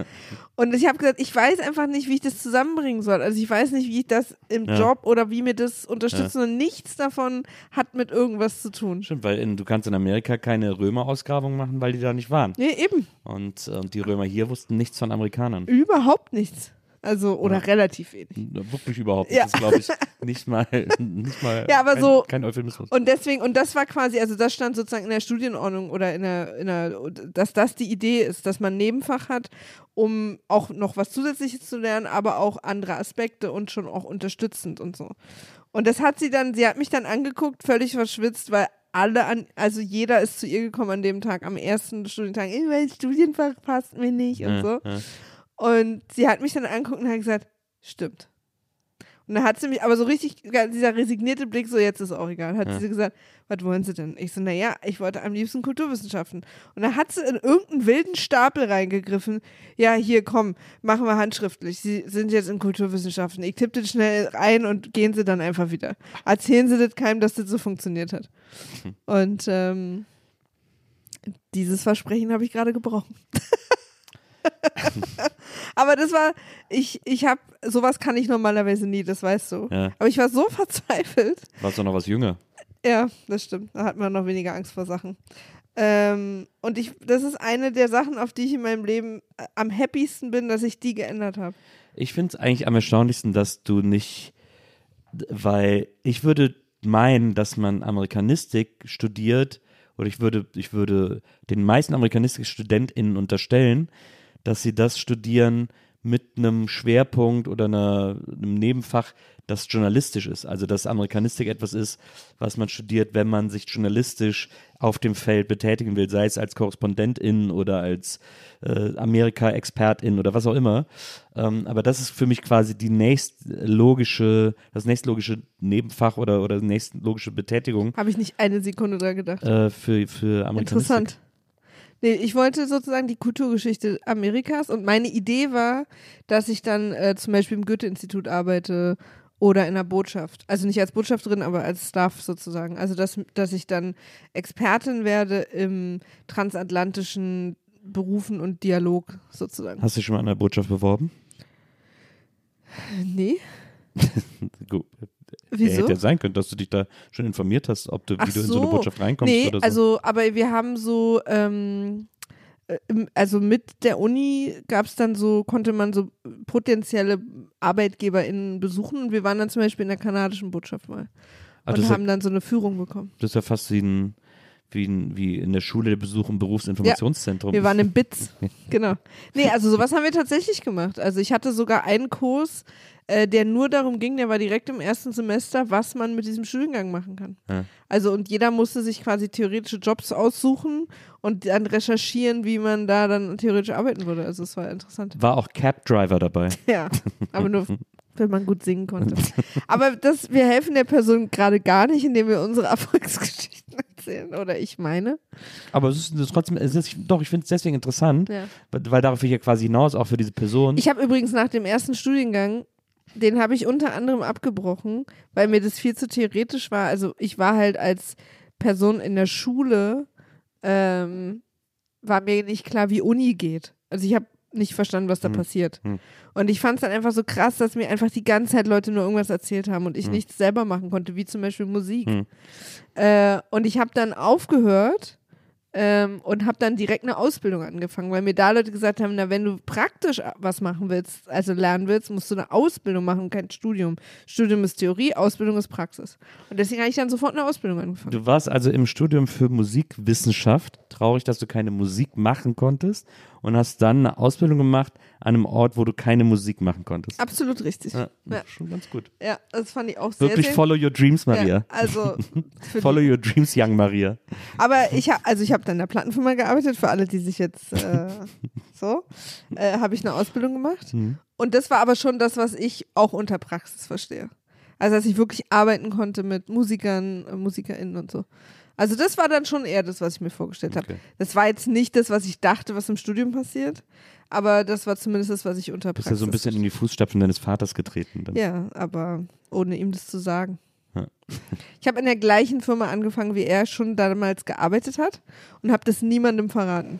Und ich habe gesagt, ich weiß einfach nicht, wie ich das zusammenbringen soll. Also ich weiß nicht, wie ich das im Ja. Job oder wie mir das unterstützt. Und nichts davon hat mit irgendwas zu tun. Stimmt, weil in, du kannst in Amerika keine Römer-Ausgrabung machen, weil die da nicht waren. Nee, eben. Und, und die Römer hier wussten nichts von Amerikanern. Überhaupt nichts. Also, oder Ja. relativ wenig. Wirklich überhaupt nicht. Ja. Das glaube ich nicht mal, nicht mal Ja, aber kein, so- kein Euphemismus. Und deswegen, und das war quasi, also das stand sozusagen in der Studienordnung oder in der, in der, dass das die Idee ist, dass man ein Nebenfach hat, um auch noch was Zusätzliches zu lernen, aber auch andere Aspekte und schon auch unterstützend und so. Und das hat sie dann, sie hat mich dann angeguckt, völlig verschwitzt, weil alle an, also jeder ist zu ihr gekommen an dem Tag, am ersten Studientag, "Eh, mein Studienfach passt mir nicht und Ja, so. Und sie hat mich dann angeguckt und hat gesagt, stimmt. Und dann hat sie mich, aber so richtig, dieser resignierte Blick, so jetzt ist auch egal, hat Ja. sie gesagt, was wollen Sie denn? Ich so, naja, ich wollte am liebsten Kulturwissenschaften. Und dann hat sie in irgendeinen wilden Stapel reingegriffen. Ja, hier, komm, machen wir handschriftlich. Sie sind jetzt in Kulturwissenschaften. Ich tippe das schnell ein und gehen Sie dann einfach wieder. Erzählen Sie das keinem, dass das so funktioniert hat. Und ähm, dieses Versprechen habe ich gerade gebrochen. Aber das war, ich, ich habe, sowas kann ich normalerweise nie, das weißt du. Ja. Aber ich war so verzweifelt. Warst du noch was jünger? Ja, das stimmt. Da hat man noch weniger Angst vor Sachen. Ähm, und ich, das ist eine der Sachen, auf die ich in meinem Leben äh, am happiesten bin, dass ich die geändert habe. Ich finde es eigentlich am erstaunlichsten, dass du nicht, weil ich würde meinen, dass man Amerikanistik studiert, oder ich würde, ich würde den meisten Amerikanistik-StudentInnen unterstellen, dass sie das studieren mit einem Schwerpunkt oder einer, einem Nebenfach, das journalistisch ist. Also dass Amerikanistik etwas ist, was man studiert, wenn man sich journalistisch auf dem Feld betätigen will, sei es als Korrespondentin oder als äh, Amerika-Expertin oder was auch immer. Ähm, aber das ist für mich quasi die nächstlogische, das nächstlogische Nebenfach oder, oder nächstlogische Betätigung Habe ich nicht eine Sekunde dran gedacht. äh, für, für Amerikanistik. Interessant. Nee, ich wollte sozusagen die Kulturgeschichte Amerikas und meine Idee war, dass ich dann äh, zum Beispiel im Goethe-Institut arbeite oder in der Botschaft. Also nicht als Botschafterin, aber als Staff sozusagen. Also dass, dass ich dann Expertin werde im transatlantischen Berufen und Dialog sozusagen. Hast du dich schon mal an der Botschaft beworben? Nee, Gut. Wieso? Hätte ja sein können, dass du dich da schon informiert hast, ob du, wie Ach du in so eine. Botschaft reinkommst nee, oder so. also, aber wir haben so, ähm, äh, also mit der Uni gab es dann so, konnte man so potenzielle ArbeitgeberInnen besuchen und wir waren dann zum Beispiel in der kanadischen Botschaft mal Ah, und ist ja, haben dann so eine Führung bekommen. das ist ja fast wie, ein, wie, ein, wie in der Schule der Besuch im Berufsinformationszentrum. Wir waren im BITS, genau. Nee, also sowas haben wir tatsächlich gemacht. Also ich hatte sogar einen Kurs, äh, der nur darum ging, der war direkt im ersten Semester, was man mit diesem Studiengang machen kann. Ja. Also und jeder musste sich quasi theoretische Jobs aussuchen und dann recherchieren, wie man da dann theoretisch arbeiten würde. Also es war interessant. War auch Cab Driver dabei. Ja, aber nur, wenn man gut singen konnte. Aber das, wir helfen der Person gerade gar nicht, indem wir unsere Erfolgsgeschichten erzählen. Oder ich meine. Aber es ist, trotzdem, es ist, doch, ich finde es deswegen interessant, Ja. weil, weil darauf ich ja quasi hinaus, auch für diese Person. Ich habe übrigens nach dem ersten Studiengang, den habe ich unter anderem abgebrochen, weil mir das viel zu theoretisch war. Also ich war halt als Person in der Schule, ähm, war mir nicht klar, wie Uni geht. Also ich habe nicht verstanden, was da Hm. passiert. Hm. Und ich fand es dann einfach so krass, dass mir einfach die ganze Zeit Leute nur irgendwas erzählt haben und ich Hm. nichts selber machen konnte, wie zum Beispiel Musik. Hm. Äh, und ich habe dann aufgehört ähm, und habe dann direkt eine Ausbildung angefangen, weil mir da Leute gesagt haben, na, wenn du praktisch was machen willst, also lernen willst, musst du eine Ausbildung machen und kein Studium. Studium ist Theorie, Ausbildung ist Praxis. Und deswegen habe ich dann sofort eine Ausbildung angefangen. Du warst also im Studium für Musikwissenschaft. Traurig, dass du keine Musik machen konntest und hast dann eine Ausbildung gemacht an einem Ort, wo du keine Musik machen konntest. Absolut richtig. Ja, Ja. Schon ganz gut. Ja, das fand ich auch sehr, Wirklich sehr follow your dreams, Maria. Ja, also, follow your dreams, young Maria. aber ich habe, also ich habe dann in der Plattenfirma gearbeitet, für alle, die sich jetzt äh, so, äh, habe ich eine Ausbildung gemacht. Mhm. Und das war aber schon das, was ich auch unter Praxis verstehe. Also, dass ich wirklich arbeiten konnte mit Musikern, äh, MusikerInnen und so. Also, das war dann schon eher das, was ich mir vorgestellt habe. Okay. Das war jetzt nicht das, was ich dachte, was im Studium passiert, aber das war zumindest das, was ich unter Du bist Praxis ja so ein bisschen in die Fußstapfen deines Vaters getreten. Dann. Ja, aber ohne ihm das zu sagen. Ja. Ich habe in der gleichen Firma angefangen, wie er schon damals gearbeitet hat und habe das niemandem verraten.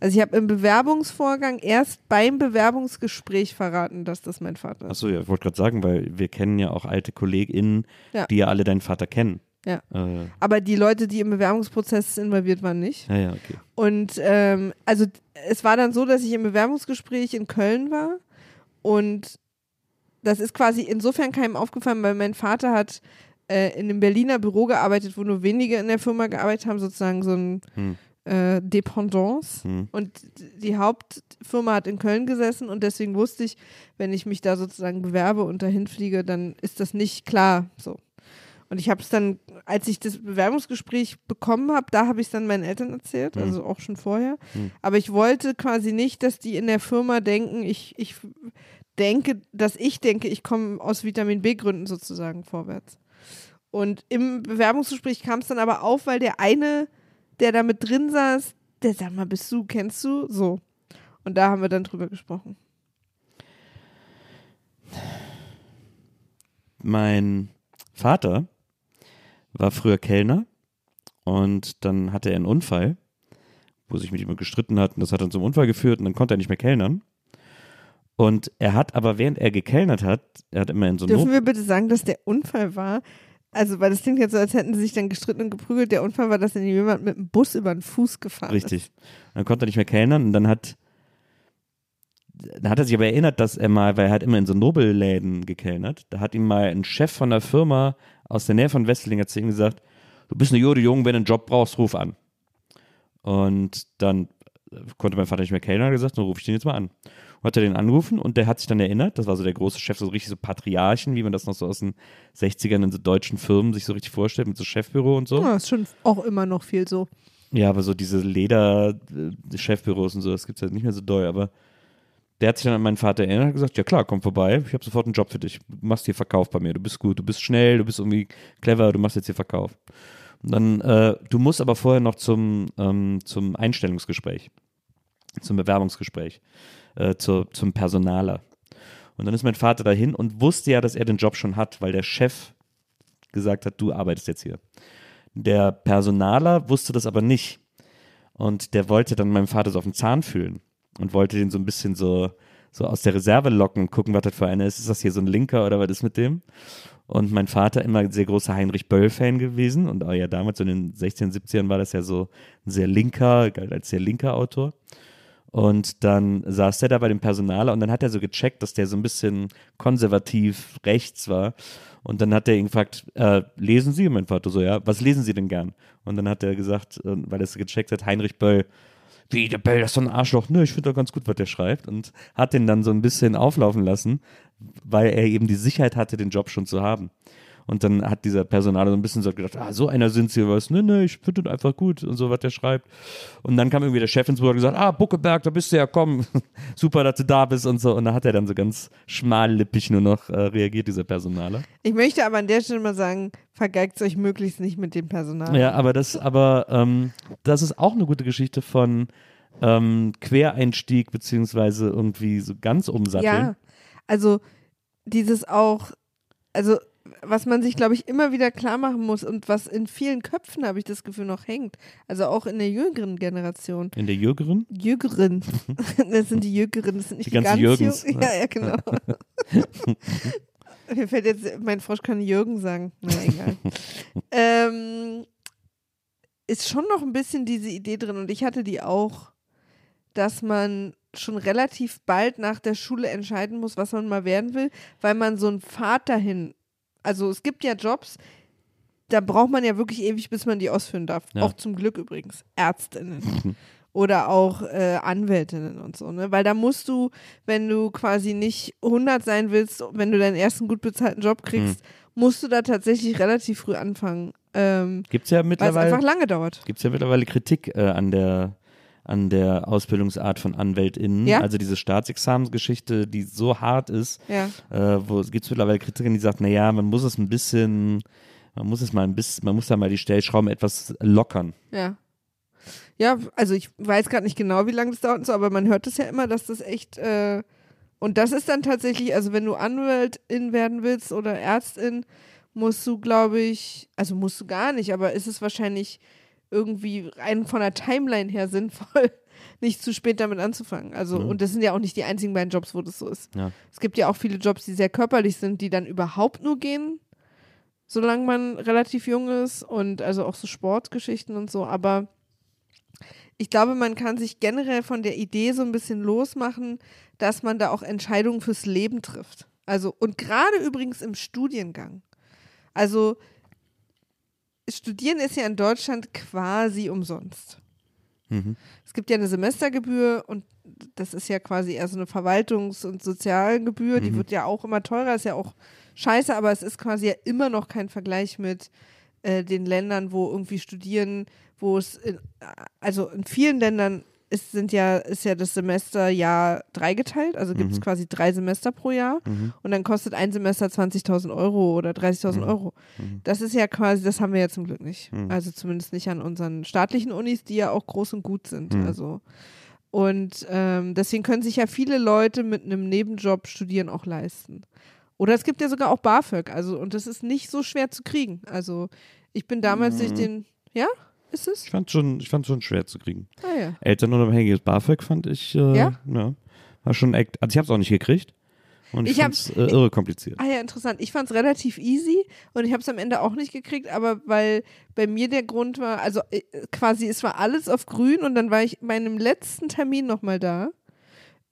Also ich habe im Bewerbungsvorgang erst beim Bewerbungsgespräch verraten, dass das mein Vater ist. Achso, ja, ich wollte gerade sagen, weil wir kennen ja auch alte KollegInnen, Ja. die ja alle deinen Vater kennen. Ja. Äh, Aber die Leute, die im Bewerbungsprozess involviert waren, nicht. ja, ja, okay. Und ähm, also es war dann so, dass ich im Bewerbungsgespräch in Köln war und das ist quasi insofern keinem aufgefallen, weil mein Vater hat äh, in einem Berliner Büro gearbeitet, wo nur wenige in der Firma gearbeitet haben, sozusagen so ein Hm. äh, Dependance. Hm. Und die Hauptfirma hat in Köln gesessen und deswegen wusste ich, wenn ich mich da sozusagen bewerbe und dahin fliege, dann ist das nicht klar so. Und ich habe es dann, als ich das Bewerbungsgespräch bekommen habe, da habe ich es dann meinen Eltern erzählt, Hm. also auch schon vorher. Hm. Aber ich wollte quasi nicht, dass die in der Firma denken, ich, ich denke, dass ich denke, ich komme aus Vitamin B-Gründen sozusagen vorwärts. Und im Bewerbungsgespräch kam es dann aber auf, weil der eine, der da mit drin saß, der sag mal, bist du, kennst du? So. Und da haben wir dann drüber gesprochen. Mein Vater war früher Kellner und dann hatte er einen Unfall, wo sich mit ihm gestritten hat und das hat dann zum Unfall geführt und dann konnte er nicht mehr kellnern. Und er hat aber, während er gekellnert hat, er hat immer in so Dürfen Not wir bitte sagen, dass der Unfall war? Also, weil das klingt jetzt so, als hätten sie sich dann gestritten und geprügelt. Der Unfall war, dass ihnen jemand mit dem Bus über den Fuß gefahren Richtig. Dann konnte er nicht mehr kellnern und dann hat, dann hat er sich aber erinnert, dass er mal, weil er hat immer in so Nobelläden gekellnert, da hat ihm mal ein Chef von der Firma aus der Nähe von Westlinger zu ihm gesagt, du bist eine Jude Jung, wenn du einen Job brauchst, ruf an. Und dann konnte mein Vater nicht mehr kellnern, hat gesagt, dann rufe ich den jetzt mal an. Hat er den angerufen und der hat sich dann erinnert, das war so der große Chef, so richtig so Patriarchen, wie man das noch so aus den 60ern in so deutschen Firmen sich so richtig vorstellt, mit so Chefbüro und so. Ja, ist schon auch immer noch viel so. Ja, aber so diese Leder-Chefbüros und so, das gibt es halt nicht mehr so doll, aber der hat sich dann an meinen Vater erinnert und gesagt, ja klar, komm vorbei, ich habe sofort einen Job für dich. Du machst hier Verkauf bei mir, du bist gut, du bist schnell, du bist irgendwie clever, du machst jetzt hier Verkauf. Und dann, äh, du musst aber vorher noch zum, ähm, zum Einstellungsgespräch, zum Bewerbungsgespräch, äh, zum Personaler. Und dann ist mein Vater dahin und wusste ja, dass er den Job schon hat, weil der Chef gesagt hat, du arbeitest jetzt hier. Der Personaler wusste das aber nicht. Und der wollte dann meinem Vater so auf den Zahn fühlen und wollte den so ein bisschen so, so aus der Reserve locken und gucken, was das für einer ist. Ist das hier so ein Linker oder was ist mit dem? Und mein Vater immer ein sehr großer Heinrich Böll-Fan gewesen. Und auch ja damals, so in den 16, 17 war das ja so ein sehr linker, galt als sehr linker Autor. Und dann saß der da bei dem Personaler und dann hat er so gecheckt, dass der so ein bisschen konservativ rechts war. Und dann hat er ihn gefragt, äh, lesen Sie? Mein Vater so, ja, was lesen Sie denn gern? Und dann hat er gesagt, äh, weil er es gecheckt hat, Heinrich Böll, wie, der Böll, das ist so ein Arschloch. Nö, ich finde doch ganz gut, was der schreibt. Und hat den dann so ein bisschen auflaufen lassen, weil er eben die Sicherheit hatte, den Job schon zu haben. Und dann hat dieser Personaler so ein bisschen so gedacht, ah, so einer sind sie was. Nee, nee, ich finde das einfach gut und so, was der schreibt. Und dann kam irgendwie der Chef ins Büro und gesagt, ah, Buckeberg, da bist du ja, komm, super, dass du da bist und so. Und da hat er dann so ganz schmallippig nur noch äh, reagiert, dieser Personaler. Ich möchte aber an der Stelle mal sagen, vergeigt euch möglichst nicht mit dem Personal. Ja, aber das, aber ähm, das ist auch eine gute Geschichte von ähm, Quereinstieg beziehungsweise irgendwie so ganz umsatteln. Ja, also dieses auch, also was man sich, glaube ich, immer wieder klar machen muss und was in vielen Köpfen, habe ich das Gefühl, noch hängt. Also auch in der jüngeren Generation. In der Jüngeren? Jüngeren. das sind die Jüngeren, das sind nicht Die die, ganz Jürgens. Jü- Ja, ja, genau. Mir fällt jetzt, mein Frosch kann Jürgen sagen. Na egal. ähm, ist schon noch ein bisschen diese Idee drin und ich hatte die auch, dass man schon relativ bald nach der Schule entscheiden muss, was man mal werden will, weil man so einen Pfad dahin, also es gibt ja Jobs, da braucht man ja wirklich ewig, bis man die ausführen darf. Ja. Auch zum Glück übrigens. Ärztinnen. Oder auch äh, Anwältinnen und so, ne? Weil da musst du, wenn du quasi nicht 100 sein willst, wenn du deinen ersten gut bezahlten Job kriegst, musst du da tatsächlich relativ früh anfangen. Ähm, Gibt es ja weil es mittlerweile. einfach lange dauert. Gibt es ja mittlerweile Kritik äh, an der an der Ausbildungsart von AnwältInnen. Ja? Also diese Staatsexamensgeschichte, die so hart ist, Ja. äh, wo es gibt mittlerweile Kritiker, die sagen, naja, man muss es ein bisschen, man muss es mal ein bisschen, man muss da mal die Stellschrauben etwas lockern. Ja. Ja, also ich weiß gerade nicht genau, wie lange das dauert und so, aber man hört es ja immer, dass das echt äh, und das ist dann tatsächlich, also wenn du Anwältin werden willst oder Ärztin, musst du, glaube ich, also musst du gar nicht, aber ist es wahrscheinlich irgendwie rein von der Timeline her sinnvoll, nicht zu spät damit anzufangen. Also, Ja. und das sind ja auch nicht die einzigen beiden Jobs, wo das so ist. Ja. Es gibt ja auch viele Jobs, die sehr körperlich sind, die dann überhaupt nur gehen, solange man relativ jung ist und also auch so Sportgeschichten und so, aber ich glaube, man kann sich generell von der Idee so ein bisschen losmachen, dass man da auch Entscheidungen fürs Leben trifft. Also, und gerade übrigens im Studiengang. Also, Studieren ist ja in Deutschland quasi umsonst. Mhm. Es gibt ja eine Semestergebühr und das ist ja quasi eher so eine Verwaltungs- und Sozialgebühr. Die wird ja auch immer teurer, ist ja auch scheiße, aber es ist quasi ja immer noch kein Vergleich mit äh, den Ländern, wo irgendwie studieren, wo es, in, also in vielen Ländern ist, sind ja, ist ja das Semesterjahr dreigeteilt, also gibt es quasi drei Semester pro Jahr und dann kostet ein Semester 20.000 Euro oder 30.000 Euro. Das ist ja quasi, das haben wir ja zum Glück nicht. Also zumindest nicht an unseren staatlichen Unis, die ja auch groß und gut sind. Also und ähm, deswegen können sich ja viele Leute mit einem Nebenjob studieren auch leisten. Oder es gibt ja sogar auch BAföG, also und das ist nicht so schwer zu kriegen. Also ich bin damals durch den, ja, ist es? Ich fand schon, ich fand schon schwer zu kriegen. Ah ja. Elternunabhängiges BAföG fand ich, äh, Ja? ja, War schon echt, also ich habe es auch nicht gekriegt. Und ich, Ich fand's äh, irre kompliziert. Ah ja, interessant. Ich fand es relativ easy und ich habe es am Ende auch nicht gekriegt, aber weil bei mir der Grund war, also äh, quasi es war alles auf grün und dann war ich bei einem letzten Termin nochmal da,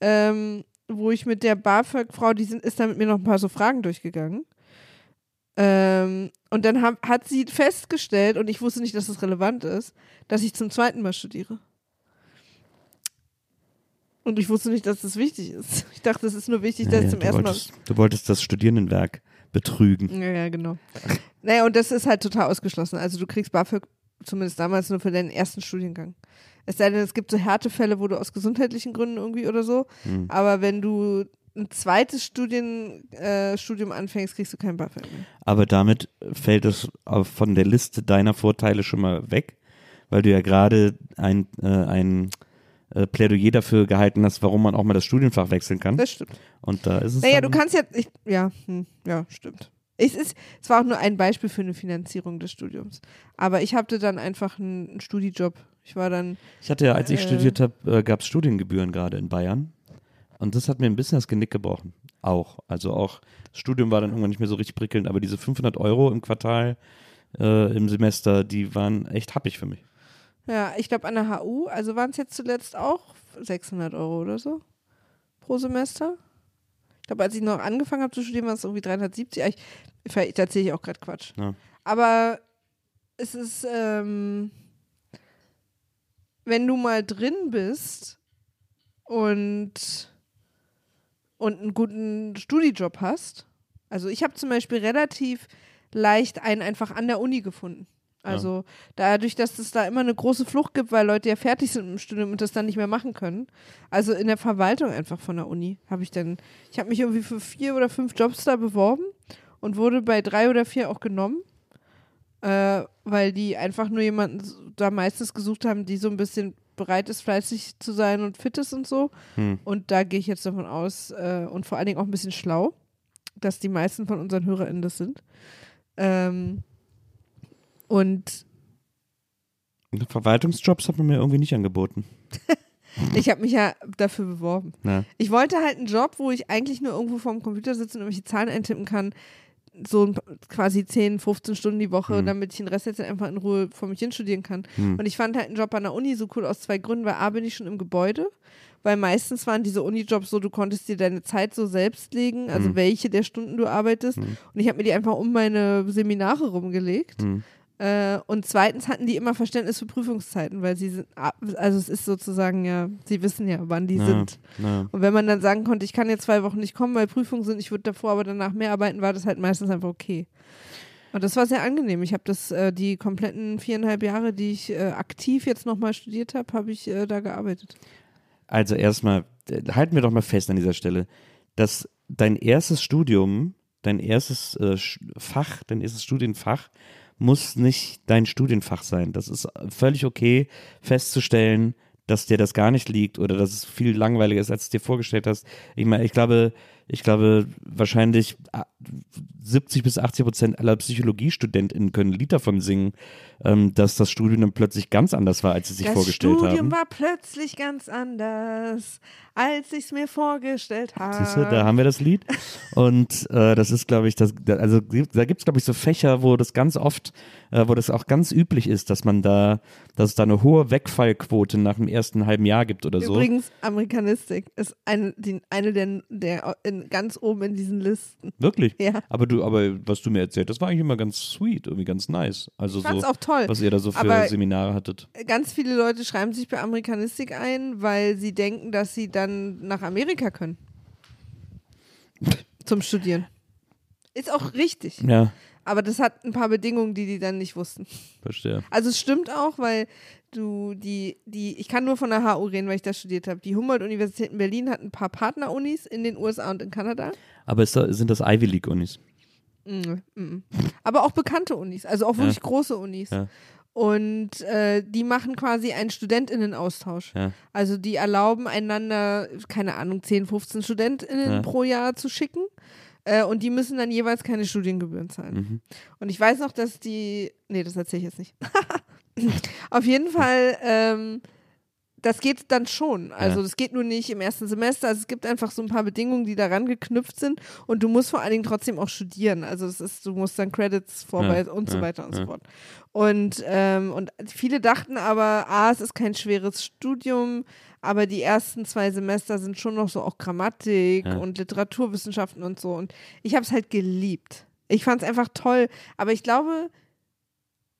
ähm, wo ich mit der BAföG-Frau, die sind, ist da mit mir noch ein paar so Fragen durchgegangen. Ähm, und dann hab, hat sie festgestellt, und ich wusste nicht, dass das relevant ist, dass ich zum zweiten Mal studiere. Und ich wusste nicht, dass das wichtig ist. Ich dachte, es ist nur wichtig, dass Ja, ich zum ersten Mal wolltest, du wolltest das Studierendenwerk betrügen. ja, ja, genau. Naja, und das ist halt total ausgeschlossen. Also du kriegst BAföG zumindest damals nur für deinen ersten Studiengang. Es sei denn, es gibt so Härtefälle, wo du aus gesundheitlichen Gründen irgendwie oder so. Hm. Aber wenn du ein zweites Studien, äh, Studium anfängst, kriegst du kein BAföG mehr. Aber damit fällt es von der Liste deiner Vorteile schon mal weg, weil du ja gerade ein, äh, ein äh, Plädoyer dafür gehalten hast, warum man auch mal das Studienfach wechseln kann. Das stimmt. Und da ist es Naja, du kannst ja, ich, ja, hm, ja, stimmt. Es, ist, es war auch nur ein Beispiel für eine Finanzierung des Studiums. Aber ich hatte dann einfach einen, einen Studijob. Ich war dann, Ich hatte ja, als ich Äh. studiert habe, äh, gab es Studiengebühren gerade in Bayern. Und das hat mir ein bisschen das Genick gebrochen. Auch. Also auch, das Studium war dann irgendwann nicht mehr so richtig prickelnd, aber diese 500 Euro im Quartal, äh, im Semester, die waren echt happig für mich. ja, ich glaube an der HU, also waren es jetzt zuletzt auch 600 Euro oder so pro Semester. Ich glaube, als ich noch angefangen habe zu studieren, waren es irgendwie 370. Ah, Ich, vielleicht erzähle ich auch gerade Quatsch. Ja. Aber es ist, ähm, wenn du mal drin bist und, und einen guten Studijob hast. Also ich habe zum Beispiel relativ leicht einen einfach an der Uni gefunden. Also dadurch, dass es da immer eine große Flucht gibt, weil Leute ja fertig sind mit dem Studium und das dann nicht mehr machen können. Also in der Verwaltung einfach von der Uni habe ich dann, ich habe mich irgendwie für vier oder fünf Jobs da beworben und wurde bei drei oder vier auch genommen, äh, weil die einfach nur jemanden da meistens gesucht haben, die so ein bisschen bereit ist, fleißig zu sein und fit ist und so. Hm. Und da gehe ich jetzt davon aus äh, und vor allen Dingen auch ein bisschen schlau, dass die meisten von unseren HörerInnen das sind. Ähm, und Verwaltungsjobs hat man mir irgendwie nicht angeboten. ich habe mich ja dafür beworben. Na, Ich wollte halt einen Job, wo ich eigentlich nur irgendwo vorm Computer sitze und irgendwelche Zahlen eintippen kann. So quasi 10, 15 Stunden die Woche, Hm. damit ich den Rest jetzt einfach in Ruhe vor mich hin studieren kann. Hm. Und ich fand halt einen Job an der Uni so cool aus zwei Gründen, weil A bin ich schon im Gebäude, weil meistens waren diese Unijobs so, du konntest dir deine Zeit so selbst legen, also Hm. welche der Stunden du arbeitest. Hm. Und ich habe mir die einfach um meine Seminare rumgelegt. Äh, und zweitens hatten die immer Verständnis für Prüfungszeiten, weil sie sind, also es ist sozusagen ja, sie wissen ja, wann die na, sind. na. Und wenn man dann sagen konnte, ich kann jetzt zwei Wochen nicht kommen, weil Prüfungen sind, ich würde davor aber danach mehr arbeiten, war das halt meistens einfach okay. Und das war sehr angenehm. Ich habe das, äh, die kompletten viereinhalb Jahre, die ich äh, aktiv jetzt nochmal studiert habe, habe ich äh, da gearbeitet. Also erstmal, äh, halten wir doch mal fest an dieser Stelle, dass dein erstes Studium, dein erstes äh, Fach, dein erstes Studienfach muss nicht dein Studienfach sein. Das ist völlig okay festzustellen, dass dir das gar nicht liegt oder dass es viel langweiliger ist, als du dir vorgestellt hast. Ich meine, ich glaube, ich glaube, wahrscheinlich ah, 70 bis 80 Prozent aller PsychologiestudentInnen können ein Lied davon singen, ähm, dass das Studium dann plötzlich ganz anders war, als sie sich das vorgestellt Studium haben. war plötzlich ganz anders, als ich es mir vorgestellt habe. Siehst du, da haben wir das Lied. Und äh, das ist, glaube ich, das, da- also da gibt es, glaube ich, so Fächer, wo das ganz oft, äh, wo das auch ganz üblich ist, dass man da, dass es da eine hohe Wegfallquote nach dem ersten halben Jahr gibt oder so. Übrigens, Amerikanistik ist eine, die, eine der, der in, ganz oben in diesen Listen. Wirklich? Ja. Aber du, aber was du mir erzählt, das war eigentlich immer ganz sweet, irgendwie ganz nice. Also Ich fand's so, auch toll. was ihr da so für Aber- Seminare hattet. Ganz viele Leute schreiben sich bei Amerikanistik ein, weil sie denken, dass sie dann nach Amerika können. Zum Studieren. Ist auch richtig. Ja, Aber das hat ein paar Bedingungen, die die dann nicht wussten. verstehe. Also es stimmt auch, weil du die, die, ich kann nur von der HU reden, weil ich da studiert habe. Die Humboldt-Universität in Berlin hat ein paar Partnerunis in den USA und in Kanada. Aber da, sind das Ivy League Unis? Mhm, mhm. Aber auch bekannte Unis, also auch wirklich große Unis. Ja. Und äh, die machen quasi einen StudentInnen-Austausch. Ja. Also die erlauben einander, keine Ahnung, 10, 15 StudentInnen Ja. pro Jahr zu schicken. Äh, und die müssen dann jeweils keine Studiengebühren zahlen. Mhm. Und ich weiß noch, dass die. Nee, das erzähle ich jetzt nicht. Auf jeden Fall, ähm, das geht dann schon. Also Ja. das geht nur nicht im ersten Semester. Also es gibt einfach so ein paar Bedingungen, die daran geknüpft sind und du musst vor allen Dingen trotzdem auch studieren. Also es ist, du musst dann Credits vorweisen Ja, und so weiter und so fort. Und, ähm, und viele dachten aber, ah, es ist kein schweres Studium, aber die ersten zwei Semester sind schon noch so auch Grammatik und Literaturwissenschaften und so. Und ich habe es halt geliebt. Ich fand es einfach toll. Aber ich glaube,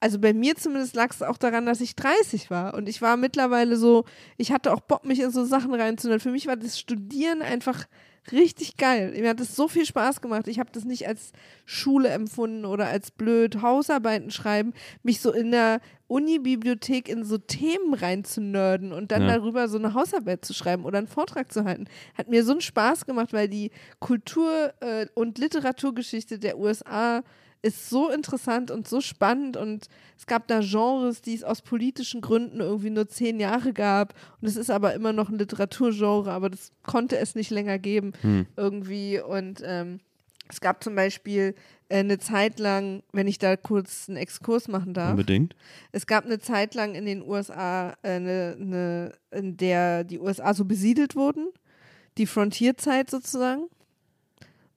also bei mir zumindest lag es auch daran, dass ich 30 war. Und ich war mittlerweile so, ich hatte auch Bock, mich in so Sachen reinzunehmen. Für mich war das Studieren einfach richtig geil. Mir hat es so viel Spaß gemacht. Ich habe das nicht als Schule empfunden oder als blöd Hausarbeiten schreiben, mich so in der Uni-Bibliothek in so Themen reinzunörden und dann Ja. darüber so eine Hausarbeit zu schreiben oder einen Vortrag zu halten. Hat mir so einen Spaß gemacht, weil die Kultur- äh, und Literaturgeschichte der USA ist so interessant und so spannend und es gab da Genres, die es aus politischen Gründen irgendwie nur zehn Jahre gab und es ist aber immer noch ein Literaturgenre, aber das konnte es nicht länger geben Hm. irgendwie und ähm, es gab zum Beispiel äh, eine Zeit lang, wenn ich da kurz einen Exkurs machen darf, Unbedingt. es gab eine Zeit lang in den USA, äh, eine, eine, in der die USA so besiedelt wurden, die Frontierzeit sozusagen.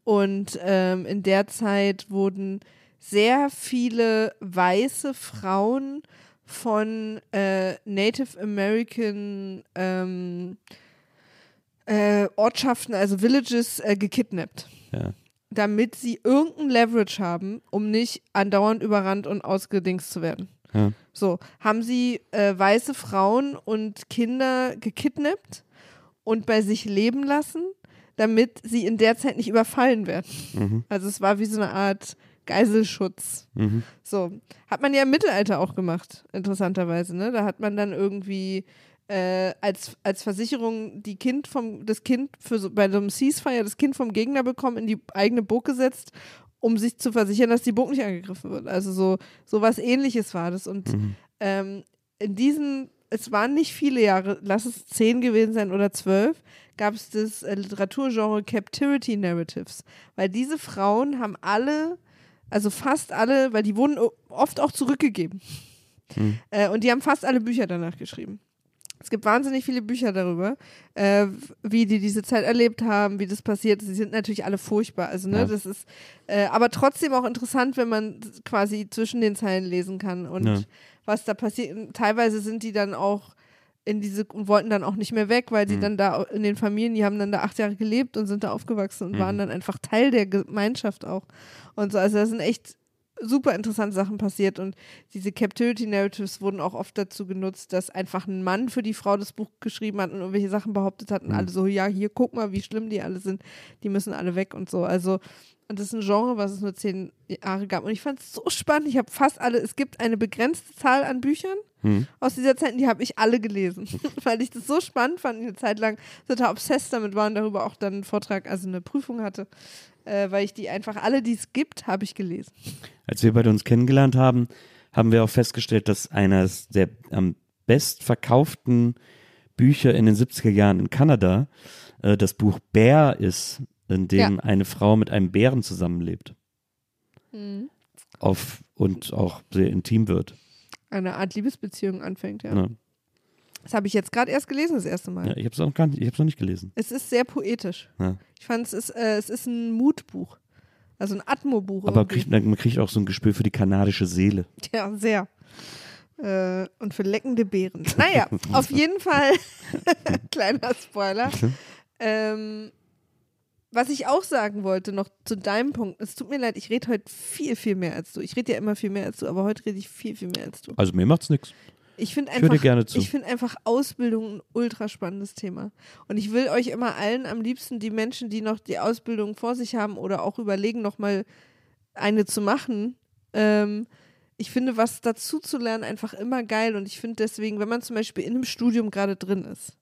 Und ähm, in der Zeit wurden sehr viele weiße Frauen von äh, Native American ähm, äh, Ortschaften, also Villages, äh, gekidnappt Ja. damit sie irgendein Leverage haben, um nicht andauernd überrannt und ausgedingst zu werden. Ja. So, haben sie äh, weiße Frauen und Kinder gekidnappt und bei sich leben lassen, damit sie in der Zeit nicht überfallen werden. Mhm. Also es war wie so eine Art Geiselschutz. Mhm. So, hat man ja im Mittelalter auch gemacht, interessanterweise, ne? Da hat man dann irgendwie äh, als, als Versicherung die Kind vom, das Kind für so, bei so einem Ceasefire das Kind vom Gegner bekommen, in die eigene Burg gesetzt, um sich zu versichern, dass die Burg nicht angegriffen wird. Also so, so was ähnliches war das. Und Mhm. ähm, in diesen, es waren nicht viele Jahre, lass es zehn gewesen sein oder zwölf, gab es das äh, Literaturgenre Captivity Narratives. Weil diese Frauen haben alle, also fast alle, weil die wurden oft auch zurückgegeben. Mhm. Äh, und die haben fast alle Bücher danach geschrieben. Es gibt wahnsinnig viele Bücher darüber, äh, wie die diese Zeit erlebt haben, wie das passiert ist. Sie sind natürlich alle furchtbar. Also, ne, Ja. das ist, äh, aber trotzdem auch interessant, wenn man quasi zwischen den Zeilen lesen kann und Ja. Was da passiert. Teilweise sind die dann auch in diese und wollten dann auch nicht mehr weg, weil sie Mhm. dann da in den Familien, die haben dann da acht Jahre gelebt und sind da aufgewachsen und Mhm. waren dann einfach Teil der Gemeinschaft auch. Und so, also da sind echt super interessante Sachen passiert und diese Captivity Narratives wurden auch oft dazu genutzt, dass einfach ein Mann für die Frau das Buch geschrieben hat und irgendwelche Sachen behauptet hat und Mhm. alle so, ja, hier guck mal, wie schlimm die alle sind, die müssen alle weg und so. Also und das ist ein Genre, was es nur zehn Jahre gab. Und ich fand es so spannend. Ich habe fast alle, es gibt eine begrenzte Zahl an Büchern Mhm. aus dieser Zeit, und die habe ich alle gelesen. Weil ich das so spannend fand, eine Zeit lang total obsessed damit war und darüber auch dann einen Vortrag, also eine Prüfung hatte. Äh, weil ich die einfach alle, die es gibt, habe ich gelesen. Als wir beide uns kennengelernt haben, haben wir auch festgestellt, dass eines der am bestverkauften Bücher in den 70er Jahren in Kanada äh, das Buch Bär ist, in dem Ja. eine Frau mit einem Bären zusammenlebt. Auf, und auch sehr intim wird. Eine Art Liebesbeziehung anfängt, ja. Ja. Das habe ich jetzt gerade erst gelesen, das erste Mal. Ja, ich habe es gar nicht, ich hab's noch nicht gelesen. Es ist sehr poetisch. Ja. Ich fand, es ist, äh, es ist ein Mutbuch. Also ein Atmo-Buch. Aber kriegt, man kriegt auch so ein Gespür für die kanadische Seele. Ja, sehr. Äh, und für leckende Beeren. Naja, auf jeden Fall, kleiner Spoiler. Ähm, was ich auch sagen wollte, noch zu deinem Punkt, es tut mir leid, ich rede heute viel, viel mehr als du. Ich rede ja immer viel mehr als du, aber heute rede ich viel, viel mehr als du. Also mir macht's nichts. Ich finde einfach, ich finde einfach Ausbildung ein ultra spannendes Thema. Und ich will euch immer allen am liebsten die Menschen, die noch die Ausbildung vor sich haben oder auch überlegen, nochmal eine zu machen. Ähm, ich finde, was dazu zu lernen, einfach immer geil. Und ich finde deswegen, wenn man zum Beispiel in einem Studium gerade drin ist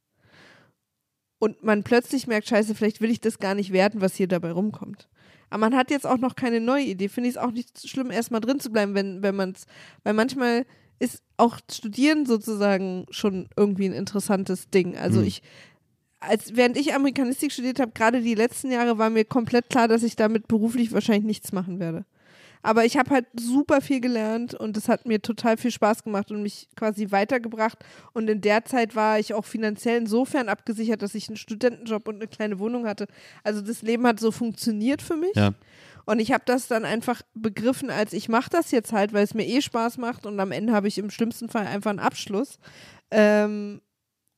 und man plötzlich merkt, scheiße, vielleicht will ich das gar nicht werden, was hier dabei rumkommt. Aber man hat jetzt auch noch keine neue Idee. Finde ich es auch nicht schlimm, erstmal drin zu bleiben, wenn, wenn man es, weil manchmal ist auch Studieren sozusagen schon irgendwie ein interessantes Ding. Also Mhm. ich, als während ich Amerikanistik studiert habe, gerade die letzten Jahre war mir komplett klar, dass ich damit beruflich wahrscheinlich nichts machen werde. Aber ich habe halt super viel gelernt und es hat mir total viel Spaß gemacht und mich quasi weitergebracht. Und in der Zeit war ich auch finanziell insofern abgesichert, dass ich einen Studentenjob und eine kleine Wohnung hatte. Also das Leben hat so funktioniert für mich. Ja. Und ich habe das dann einfach begriffen, als ich mache das jetzt halt, weil es mir eh Spaß macht und am Ende habe ich im schlimmsten Fall einfach einen Abschluss. Ähm,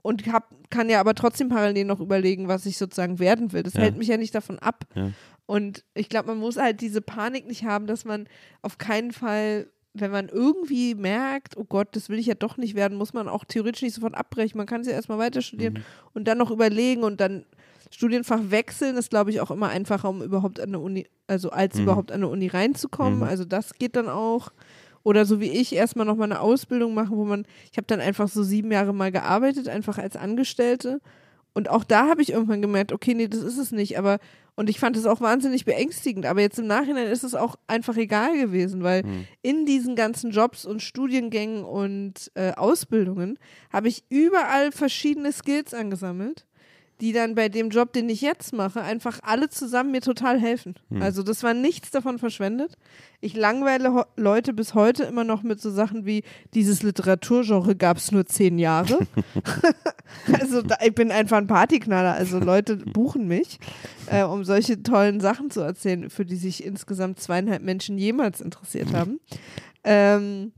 und hab, kann ja aber trotzdem parallel noch überlegen, was ich sozusagen werden will. Das Ja. hält mich ja nicht davon ab. Ja. Und ich glaube, man muss halt diese Panik nicht haben, dass man auf keinen Fall, wenn man irgendwie merkt, oh Gott, das will ich ja doch nicht werden, muss man auch theoretisch nicht sofort abbrechen. Man kann es ja erstmal weiter studieren und dann noch überlegen und dann Studienfach wechseln ist, glaube ich, auch immer einfacher, um überhaupt an eine Uni, also als Mhm. überhaupt an eine Uni reinzukommen. Mhm. Also das geht dann auch. Oder so wie ich erstmal nochmal eine Ausbildung machen, wo man, ich habe dann einfach so sieben Jahre mal gearbeitet, einfach als Angestellte. Und auch da habe ich irgendwann gemerkt, okay, nee, das ist es nicht. Aber, und ich fand es auch wahnsinnig beängstigend. Aber jetzt im Nachhinein ist es auch einfach egal gewesen, weil in diesen ganzen Jobs und Studiengängen und äh, Ausbildungen habe ich überall verschiedene Skills angesammelt, die dann bei dem Job, den ich jetzt mache, einfach alle zusammen mir total helfen. Also das war nichts davon verschwendet. Ich langweile Leute bis heute immer noch mit so Sachen wie dieses Literaturgenre gab es nur zehn Jahre. also da, ich bin einfach ein Partyknaller. Also Leute buchen mich, äh, um solche tollen Sachen zu erzählen, für die sich insgesamt zweieinhalb Menschen jemals interessiert haben. Ähm,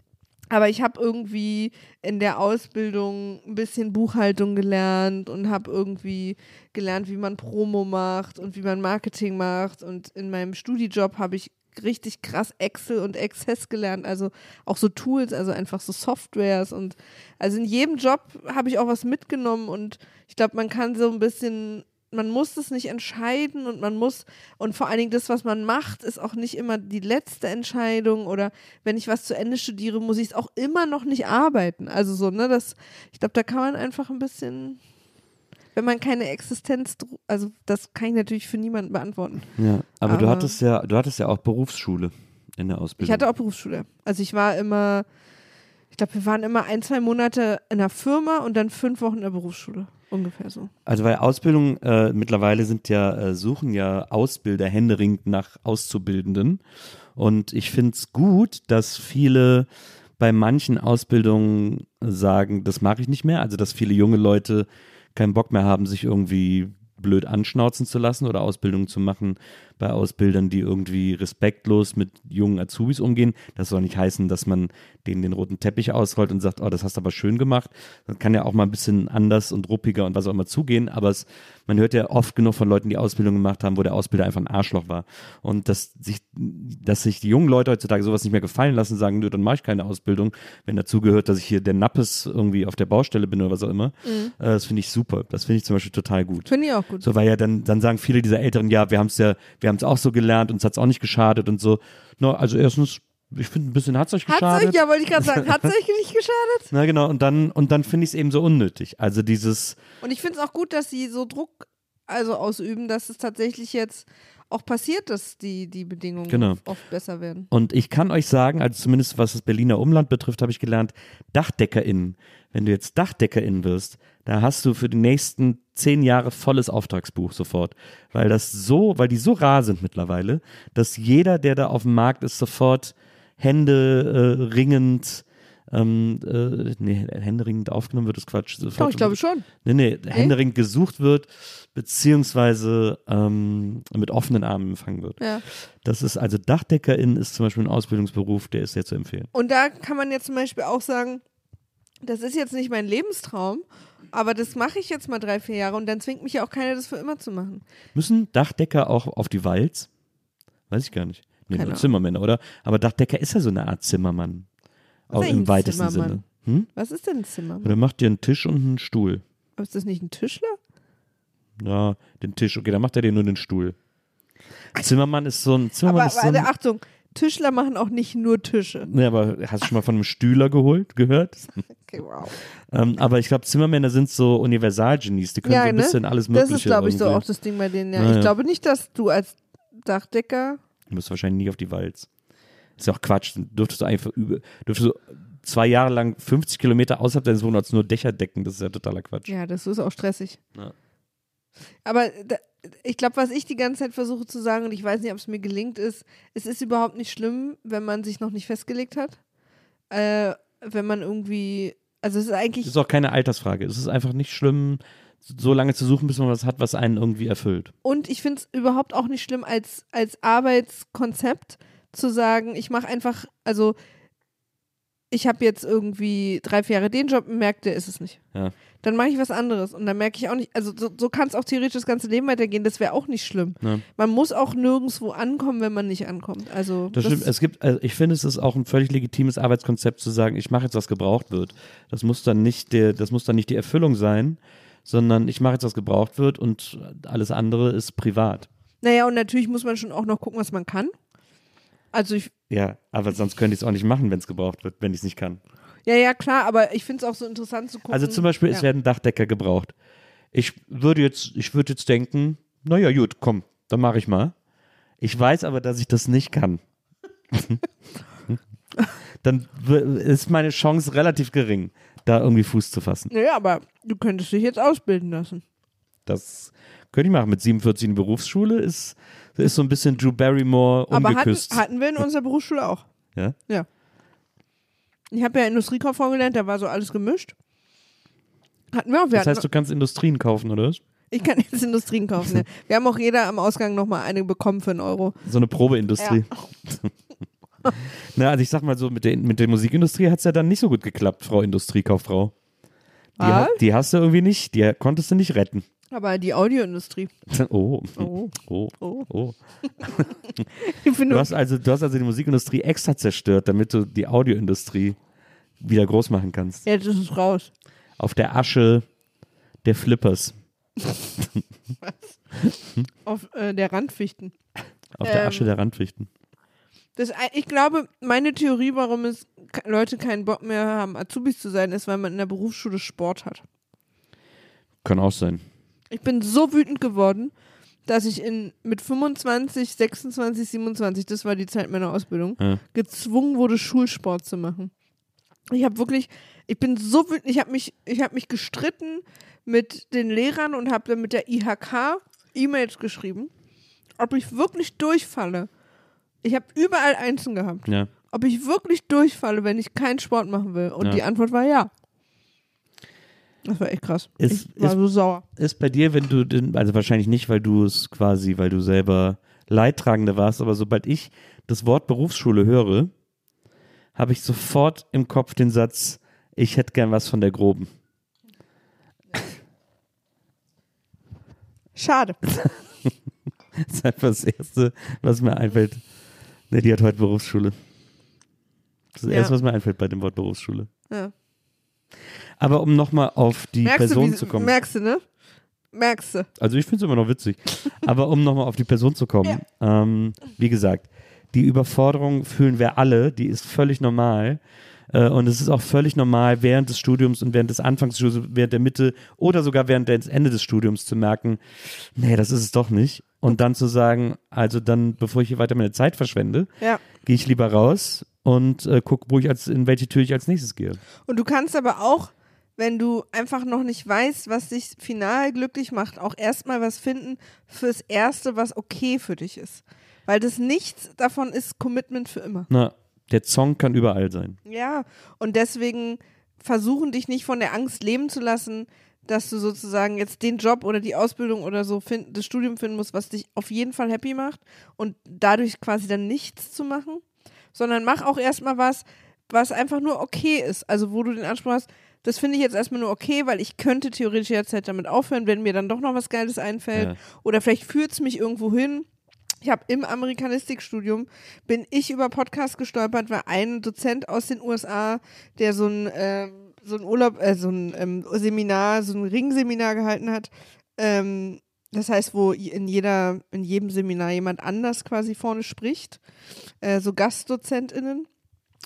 aber ich habe irgendwie in der Ausbildung ein bisschen Buchhaltung gelernt und habe irgendwie gelernt, wie man Promo macht und wie man Marketing macht. Und in meinem Studijob habe ich richtig krass Excel und Access gelernt, also auch so Tools, also einfach so Softwares und also in jedem Job habe ich auch was mitgenommen und ich glaube, man kann so ein bisschen, man muss es nicht entscheiden und man muss und vor allen Dingen das, was man macht, ist auch nicht immer die letzte Entscheidung oder wenn ich was zu Ende studiere, muss ich es auch immer noch nicht arbeiten. Also so, ne, das, ich glaube, da kann man einfach ein bisschen, wenn man keine Existenz, also das kann ich natürlich für niemanden beantworten. Ja, aber, du Aber- hattest ja, du hattest ja auch Berufsschule in der Ausbildung. Ich hatte auch Berufsschule. Also ich war immer, ich glaube, wir waren immer ein, zwei Monate in der Firma und dann fünf Wochen in der Berufsschule. Ungefähr so. Also weil Ausbildung äh, mittlerweile sind ja, äh, suchen ja Ausbilder händeringend nach Auszubildenden. Und ich finde es gut, dass viele bei manchen Ausbildungen sagen, das mache ich nicht mehr. Also dass viele junge Leute keinen Bock mehr haben, sich irgendwie blöd anschnauzen zu lassen oder Ausbildungen zu machen bei Ausbildern, die irgendwie respektlos mit jungen Azubis umgehen. Das soll nicht heißen, dass man denen den roten Teppich ausrollt und sagt, oh, das hast du aber schön gemacht. Das kann ja auch mal ein bisschen anders und ruppiger und was auch immer zugehen, aber es, man hört ja oft genug von Leuten, die Ausbildung gemacht haben, wo der Ausbilder einfach ein Arschloch war. Und dass sich, dass sich die jungen Leute heutzutage sowas nicht mehr gefallen lassen, sagen, nö, dann mache ich keine Ausbildung, wenn dazu gehört, dass ich hier der Nappes irgendwie auf der Baustelle bin oder was auch immer. Äh, das finde ich super. Das finde ich zum Beispiel total gut. Finde ich auch gut. So, weil ja dann, dann sagen viele dieser Älteren, ja, wir haben es ja, wir haben es auch so gelernt, uns hat es auch nicht geschadet und so. No, also erstens, ich finde, ein bisschen hat es euch geschadet. euch, ja, wollte ich gerade sagen, hat's euch nicht geschadet? Na genau, und dann, und dann finde ich es eben so unnötig. Also dieses, Und ich finde es auch gut, dass sie so Druck also ausüben, dass es tatsächlich jetzt auch passiert, dass die, die Bedingungen Genau. oft besser werden. und ich kann euch sagen, also zumindest was das Berliner Umland betrifft, habe ich gelernt, DachdeckerInnen. Wenn du jetzt DachdeckerInnen wirst, da hast du für die nächsten zehn Jahre volles Auftragsbuch sofort. Weil das so, weil die so rar sind mittlerweile, dass jeder, der da auf dem Markt ist, sofort Hände äh, ringend, ähm, äh, nee, händeringend aufgenommen wird, ist Quatsch. Doch, Sofort, ich glaube schon. Nee, nee, händeringend gesucht wird, beziehungsweise ähm, mit offenen Armen empfangen wird. Ja. Das ist also Dachdeckerin ist zum Beispiel ein Ausbildungsberuf, der ist sehr zu empfehlen. Und da kann man jetzt zum Beispiel auch sagen, das ist jetzt nicht mein Lebenstraum, aber das mache ich jetzt mal drei, vier Jahre und dann zwingt mich ja auch keiner, das für immer zu machen. Müssen Dachdecker auch auf die Walz? Weiß ich gar nicht. Nee, nur. Zimmermänner, oder? Aber Dachdecker ist ja so eine Art Zimmermann. Was Auch im weitesten Zimmermann? Sinne. Hm? Was ist denn ein Zimmer? Oder macht dir einen Tisch und einen Stuhl. Aber ist das nicht ein Tischler? Ja, den Tisch. Okay, dann macht er dir nur den Stuhl. Zimmermann ist so ein Zimmermann Aber ist so ein, warte, Achtung, Tischler machen auch nicht nur Tische. Nee, aber hast du schon mal von einem Stühler geholt, gehört? Okay, wow. Ähm, aber ich glaube, Zimmermänner sind so Universalgenies. Die können Ja, so ein ne? bisschen alles Das Mögliche ist, glaube ich, so auch das Ding bei denen. Ja. Ja, ich ja. glaube nicht, dass du als Dachdecker. Du musst wahrscheinlich nie auf die Walz. Ist ja auch Quatsch. Dann dürftest du einfach über, dürftest du zwei Jahre lang 50 Kilometer außerhalb deines Wohnorts nur Dächer decken. Das ist ja totaler Quatsch. Ja, das ist auch stressig. Ja. Aber da, ich glaube, was ich die ganze Zeit versuche zu sagen, und ich weiß nicht, ob es mir gelingt, ist, es ist überhaupt nicht schlimm, wenn man sich noch nicht festgelegt hat. Äh, wenn man irgendwie, also es ist eigentlich. Das ist auch keine Altersfrage. Es ist einfach nicht schlimm, so lange zu suchen, bis man was hat, was einen irgendwie erfüllt. Und ich finde es überhaupt auch nicht schlimm, als, als Arbeitskonzept zu sagen, ich mache einfach, also ich habe jetzt irgendwie drei, vier Jahre den Job und merke, der ist es nicht. Ja. Dann mache ich was anderes und dann merke ich auch nicht, also so, so kann es auch theoretisch das ganze Leben weitergehen, das wäre auch nicht schlimm. Ja. Man muss auch nirgendwo ankommen, wenn man nicht ankommt. Also Das stimmt. Es gibt, also ich finde, es ist auch ein völlig legitimes Arbeitskonzept zu sagen, ich mache jetzt, was gebraucht wird. Das muss dann nicht der, das muss dann nicht die Erfüllung sein, sondern ich mache jetzt, was gebraucht wird und alles andere ist privat. naja, und natürlich muss man schon auch noch gucken, was man kann. Also ich, Ja, aber sonst könnte ich es auch nicht machen, wenn es gebraucht wird, wenn ich es nicht kann. ja, ja, klar, aber ich finde es auch so interessant zu gucken. Also zum Beispiel, ja. es werden Dachdecker gebraucht. Ich würde jetzt, ich würde jetzt denken, naja, gut, komm, dann mache ich mal. Ich weiß aber, dass ich das nicht kann. dann ist meine Chance relativ gering, da irgendwie Fuß zu fassen. Naja, aber du könntest dich jetzt ausbilden lassen. Das könnte ich machen. Mit 47 in Berufsschule ist, ist so ein bisschen Drew Barrymore Aber hatten, umgeküsst. hatten wir in unserer Berufsschule auch. ja? Ja. Ich habe ja Industriekauffrau gelernt, da war so alles gemischt. Hatten wir auch. Wir Das heißt, du kannst Industrien kaufen, oder? was? ich kann jetzt Industrien kaufen. Ja. Wir haben auch jeder am Ausgang nochmal eine bekommen für einen Euro. So eine Probeindustrie. Na, also ich sag mal so, mit der, mit der Musikindustrie hat es ja dann nicht so gut geklappt, Frau Industriekauffrau. Die, die hast du irgendwie nicht, die konntest du nicht retten. Aber die Audioindustrie. Oh, Oh. oh, Oh. oh. Du hast also, du hast also die Musikindustrie extra zerstört, damit du die Audioindustrie wieder groß machen kannst. jetzt ist es raus. Auf der Asche der Flippers. Auf äh, der Randfichten. Auf der Ähm. Asche der Randfichten. Das, ich glaube, meine Theorie, warum es Leute keinen Bock mehr haben, Azubis zu sein, ist, weil man in der Berufsschule Sport hat. Kann auch sein. Ich bin so wütend geworden, dass ich in, mit 25, 26, 27, das war die Zeit meiner Ausbildung, Ja. gezwungen wurde, Schulsport zu machen. Ich habe wirklich, ich bin so wütend, ich habe mich, ich habe mich gestritten mit den Lehrern und habe dann mit der IHK E-Mails geschrieben, ob ich wirklich durchfalle. Ich habe überall Einsen gehabt. Ja. Ob ich wirklich durchfalle, wenn ich keinen Sport machen will. Und Ja. die Antwort war ja. Das war echt krass. Ist- ich war ist- so sauer. Ist bei dir, wenn du, den, also wahrscheinlich nicht, weil du es quasi, weil du selber Leidtragende warst, aber sobald ich das Wort Berufsschule höre, habe ich sofort im Kopf den Satz, ich hätte gern was von der Groben. Schade. Das ist einfach das Erste, was mir einfällt. Ne, die hat heute Berufsschule. Das ist das Ja. Erste, was mir einfällt bei dem Wort Berufsschule. Ja. Aber um nochmal auf die Merkst Person du, zu kommen. merkst du, ne? Merkst du. Also ich finde es immer noch witzig. Aber um nochmal auf die Person zu kommen, ähm, wie gesagt, die Überforderung fühlen wir alle, die ist völlig normal. Äh, und es ist auch völlig normal, während des Studiums und während des Anfangsstudiums, während der Mitte oder sogar während des Ende des Studiums zu merken, nee, das ist es doch nicht. Und dann zu sagen, also dann, bevor ich hier weiter meine Zeit verschwende, Ja. gehe ich lieber raus und äh, gucke, wo ich als, in welche Tür ich als nächstes gehe. Und du kannst aber auch, wenn du einfach noch nicht weißt, was dich final glücklich macht, auch erstmal was finden fürs Erste, was okay für dich ist. Weil das nichts davon ist Commitment für immer. Na, der Song kann überall sein. Ja, und deswegen versuchen dich nicht von der Angst leben zu lassen, dass du sozusagen jetzt den Job oder die Ausbildung oder so finden, das Studium finden musst, was dich auf jeden Fall happy macht und dadurch quasi dann nichts zu machen, sondern mach auch erstmal was, was einfach nur okay ist. Also wo du den Anspruch hast, das finde ich jetzt erstmal nur okay, weil ich könnte theoretisch jederzeit damit aufhören, wenn mir dann doch noch was Geiles einfällt. Ja. Oder vielleicht führt es mich irgendwo hin. Ich habe im Amerikanistikstudium bin ich über Podcast gestolpert, weil ein Dozent aus den USA, der so ein ähm, so ein Urlaub, äh, so ein ähm, Seminar, so ein Ringseminar gehalten hat. Ähm, das heißt, wo in jeder, in jedem Seminar jemand anders quasi vorne spricht, äh, so GastdozentInnen.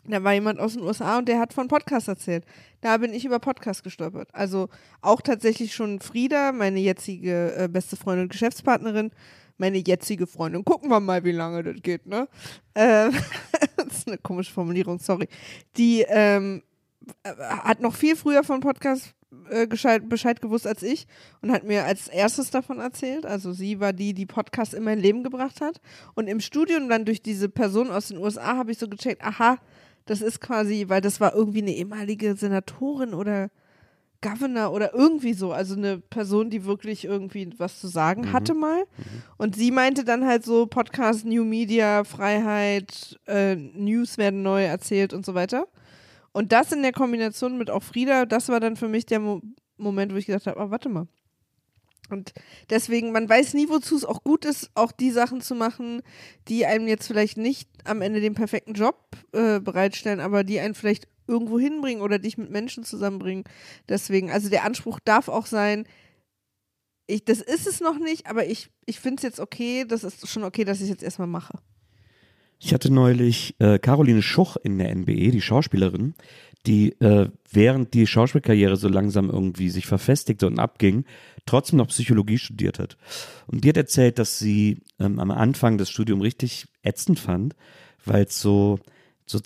Da war jemand aus den USA und der hat von Podcast erzählt. Da bin ich über Podcast gestolpert. Also auch tatsächlich schon Frieda, meine jetzige äh, beste Freundin und Geschäftspartnerin, meine jetzige Freundin. Gucken wir mal, wie lange das geht, ne? Äh, das ist eine komische Formulierung, sorry. Die ähm, äh, hat noch viel früher von Podcast äh, Bescheid, Bescheid gewusst als ich und hat mir als erstes davon erzählt. Also sie war die, die Podcast in mein Leben gebracht hat. Und im Studium dann durch diese Person aus den USA habe ich so gecheckt, aha, das ist quasi, weil das war irgendwie eine ehemalige Senatorin oder Governor oder irgendwie so, also eine Person, die wirklich irgendwie was zu sagen Mhm. hatte mal. Und sie meinte dann halt so Podcast, New Media, Freiheit, äh, News werden neu erzählt und so weiter. Und das in der Kombination mit auch Frieda, das war dann für mich der Mo Moment, wo ich gedacht habe, oh, warte mal. Und deswegen, man weiß nie, wozu es auch gut ist, auch die Sachen zu machen, die einem jetzt vielleicht nicht am Ende den perfekten Job äh, bereitstellen, aber die einen vielleicht irgendwo hinbringen oder dich mit Menschen zusammenbringen. Deswegen, also der Anspruch darf auch sein, ich, das ist es noch nicht, aber ich, ich finde es jetzt okay, das ist schon okay, dass ich es jetzt erstmal mache. Ich hatte neulich äh, Caroline Schuch in der NBE, die Schauspielerin, die äh, während die Schauspielkarriere so langsam irgendwie sich verfestigte und abging, trotzdem noch Psychologie studiert hat. Und die hat erzählt, dass sie ähm, am Anfang das Studium richtig ätzend fand, weil es so, so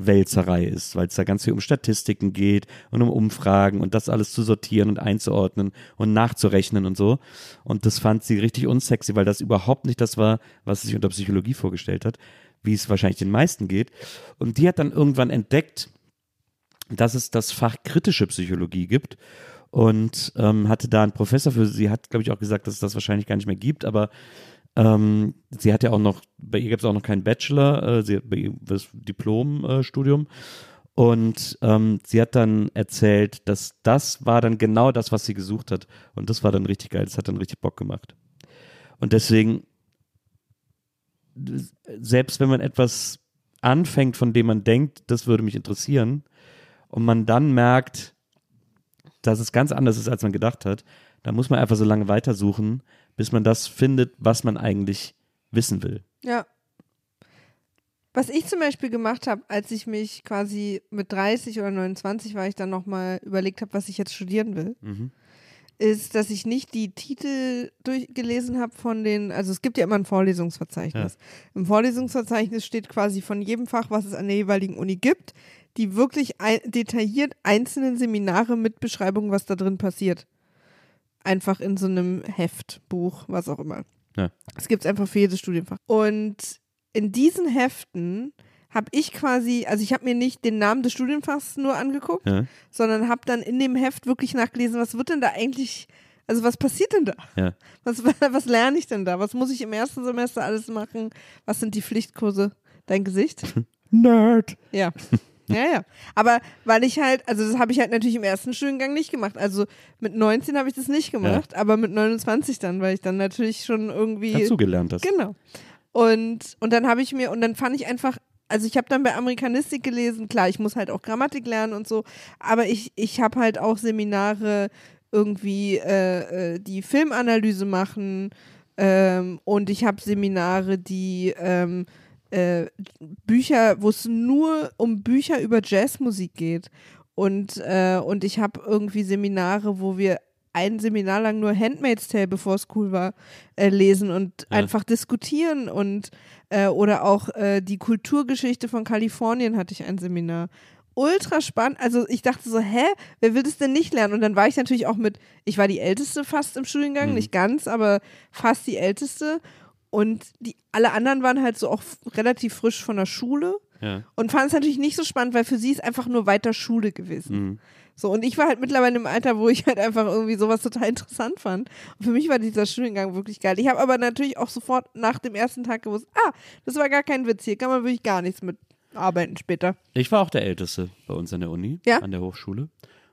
Zahlenwälzerei ist, weil es da ganz viel um Statistiken geht und um Umfragen und das alles zu sortieren und einzuordnen und nachzurechnen und so. Und das fand sie richtig unsexy, weil das überhaupt nicht das war, was sie sich unter Psychologie vorgestellt hat, wie es wahrscheinlich den meisten geht. Und die hat dann irgendwann entdeckt, dass es das Fach kritische Psychologie gibt und ähm, hatte da einen Professor für sie, hat, glaube ich, auch gesagt, dass es das wahrscheinlich gar nicht mehr gibt, aber ähm, sie hat ja auch noch, bei ihr gibt es auch noch keinen Bachelor, äh, sie hat bei ihr das Diplom-Studium. und ähm, sie hat dann erzählt, dass das war dann genau das, was sie gesucht hat. Und das war dann richtig geil, das hat dann richtig Bock gemacht. Und deswegen, selbst wenn man etwas anfängt, von dem man denkt, das würde mich interessieren, und man dann merkt, dass es ganz anders ist, als man gedacht hat, dann muss man einfach so lange weitersuchen, bis man das findet, was man eigentlich wissen will. Ja. Was ich zum Beispiel gemacht habe, als ich mich quasi mit 30 oder 29 war, ich dann nochmal überlegt habe, was ich jetzt studieren will, Mhm. ist, dass ich nicht die Titel durchgelesen habe von den, also es gibt ja immer ein Vorlesungsverzeichnis. Im Vorlesungsverzeichnis steht quasi von jedem Fach, was es an der jeweiligen Uni gibt, die wirklich ein, detailliert einzelnen Seminare mit Beschreibung, was da drin passiert. Einfach in so einem Heft, Buch, was auch immer. Ja. Es gibt es einfach für jedes Studienfach. Und in diesen Heften habe ich quasi, also ich habe mir nicht den Namen des Studienfachs nur angeguckt, Ja. sondern habe dann in dem Heft wirklich nachgelesen, was wird denn da eigentlich, also was passiert denn da? Ja. Was, was lerne ich denn da? Was muss ich im ersten Semester alles machen? Was sind die Pflichtkurse? Dein Gesicht? Nerd. Ja. Ja, ja. Aber weil ich halt, also das habe ich halt natürlich im ersten Studiengang nicht gemacht. Also mit 19 habe ich das nicht gemacht, aber mit 29 dann, weil ich dann natürlich schon irgendwie. Dazugelernt hast. Genau. Und, und dann habe ich mir, und dann fand ich einfach, also ich habe dann bei Amerikanistik gelesen, klar, ich muss halt auch Grammatik lernen und so, aber ich, ich habe halt auch Seminare irgendwie, äh, äh, die Filmanalyse machen ähm, und ich habe Seminare, die ähm, äh, Bücher, wo es nur um Bücher über Jazzmusik geht. Und, äh, und ich habe irgendwie Seminare, wo wir ein Seminar lang nur Handmaid's Tale, bevor es cool war, äh, lesen und Ja. einfach diskutieren und äh, oder auch äh, die Kulturgeschichte von Kalifornien hatte ich ein Seminar. Ultra spannend. Also ich dachte so, hä, wer will das denn nicht lernen? Und dann war ich natürlich auch mit, ich war die Älteste fast im Studiengang, Mhm. nicht ganz, aber fast die Älteste. Und die, alle anderen waren halt so auch relativ frisch von der Schule Ja. und fanden es natürlich nicht so spannend, weil für sie ist einfach nur weiter Schule gewesen. Mhm. So, und ich war halt mittlerweile im Alter, wo ich halt einfach irgendwie sowas total interessant fand. Und für mich war dieser Studiengang wirklich geil. Ich habe aber natürlich auch sofort nach dem ersten Tag gewusst, ah, das war gar kein Witz, hier kann man wirklich gar nichts mit arbeiten später. Ich war auch der Älteste bei uns an der Uni, Ja? an der Hochschule.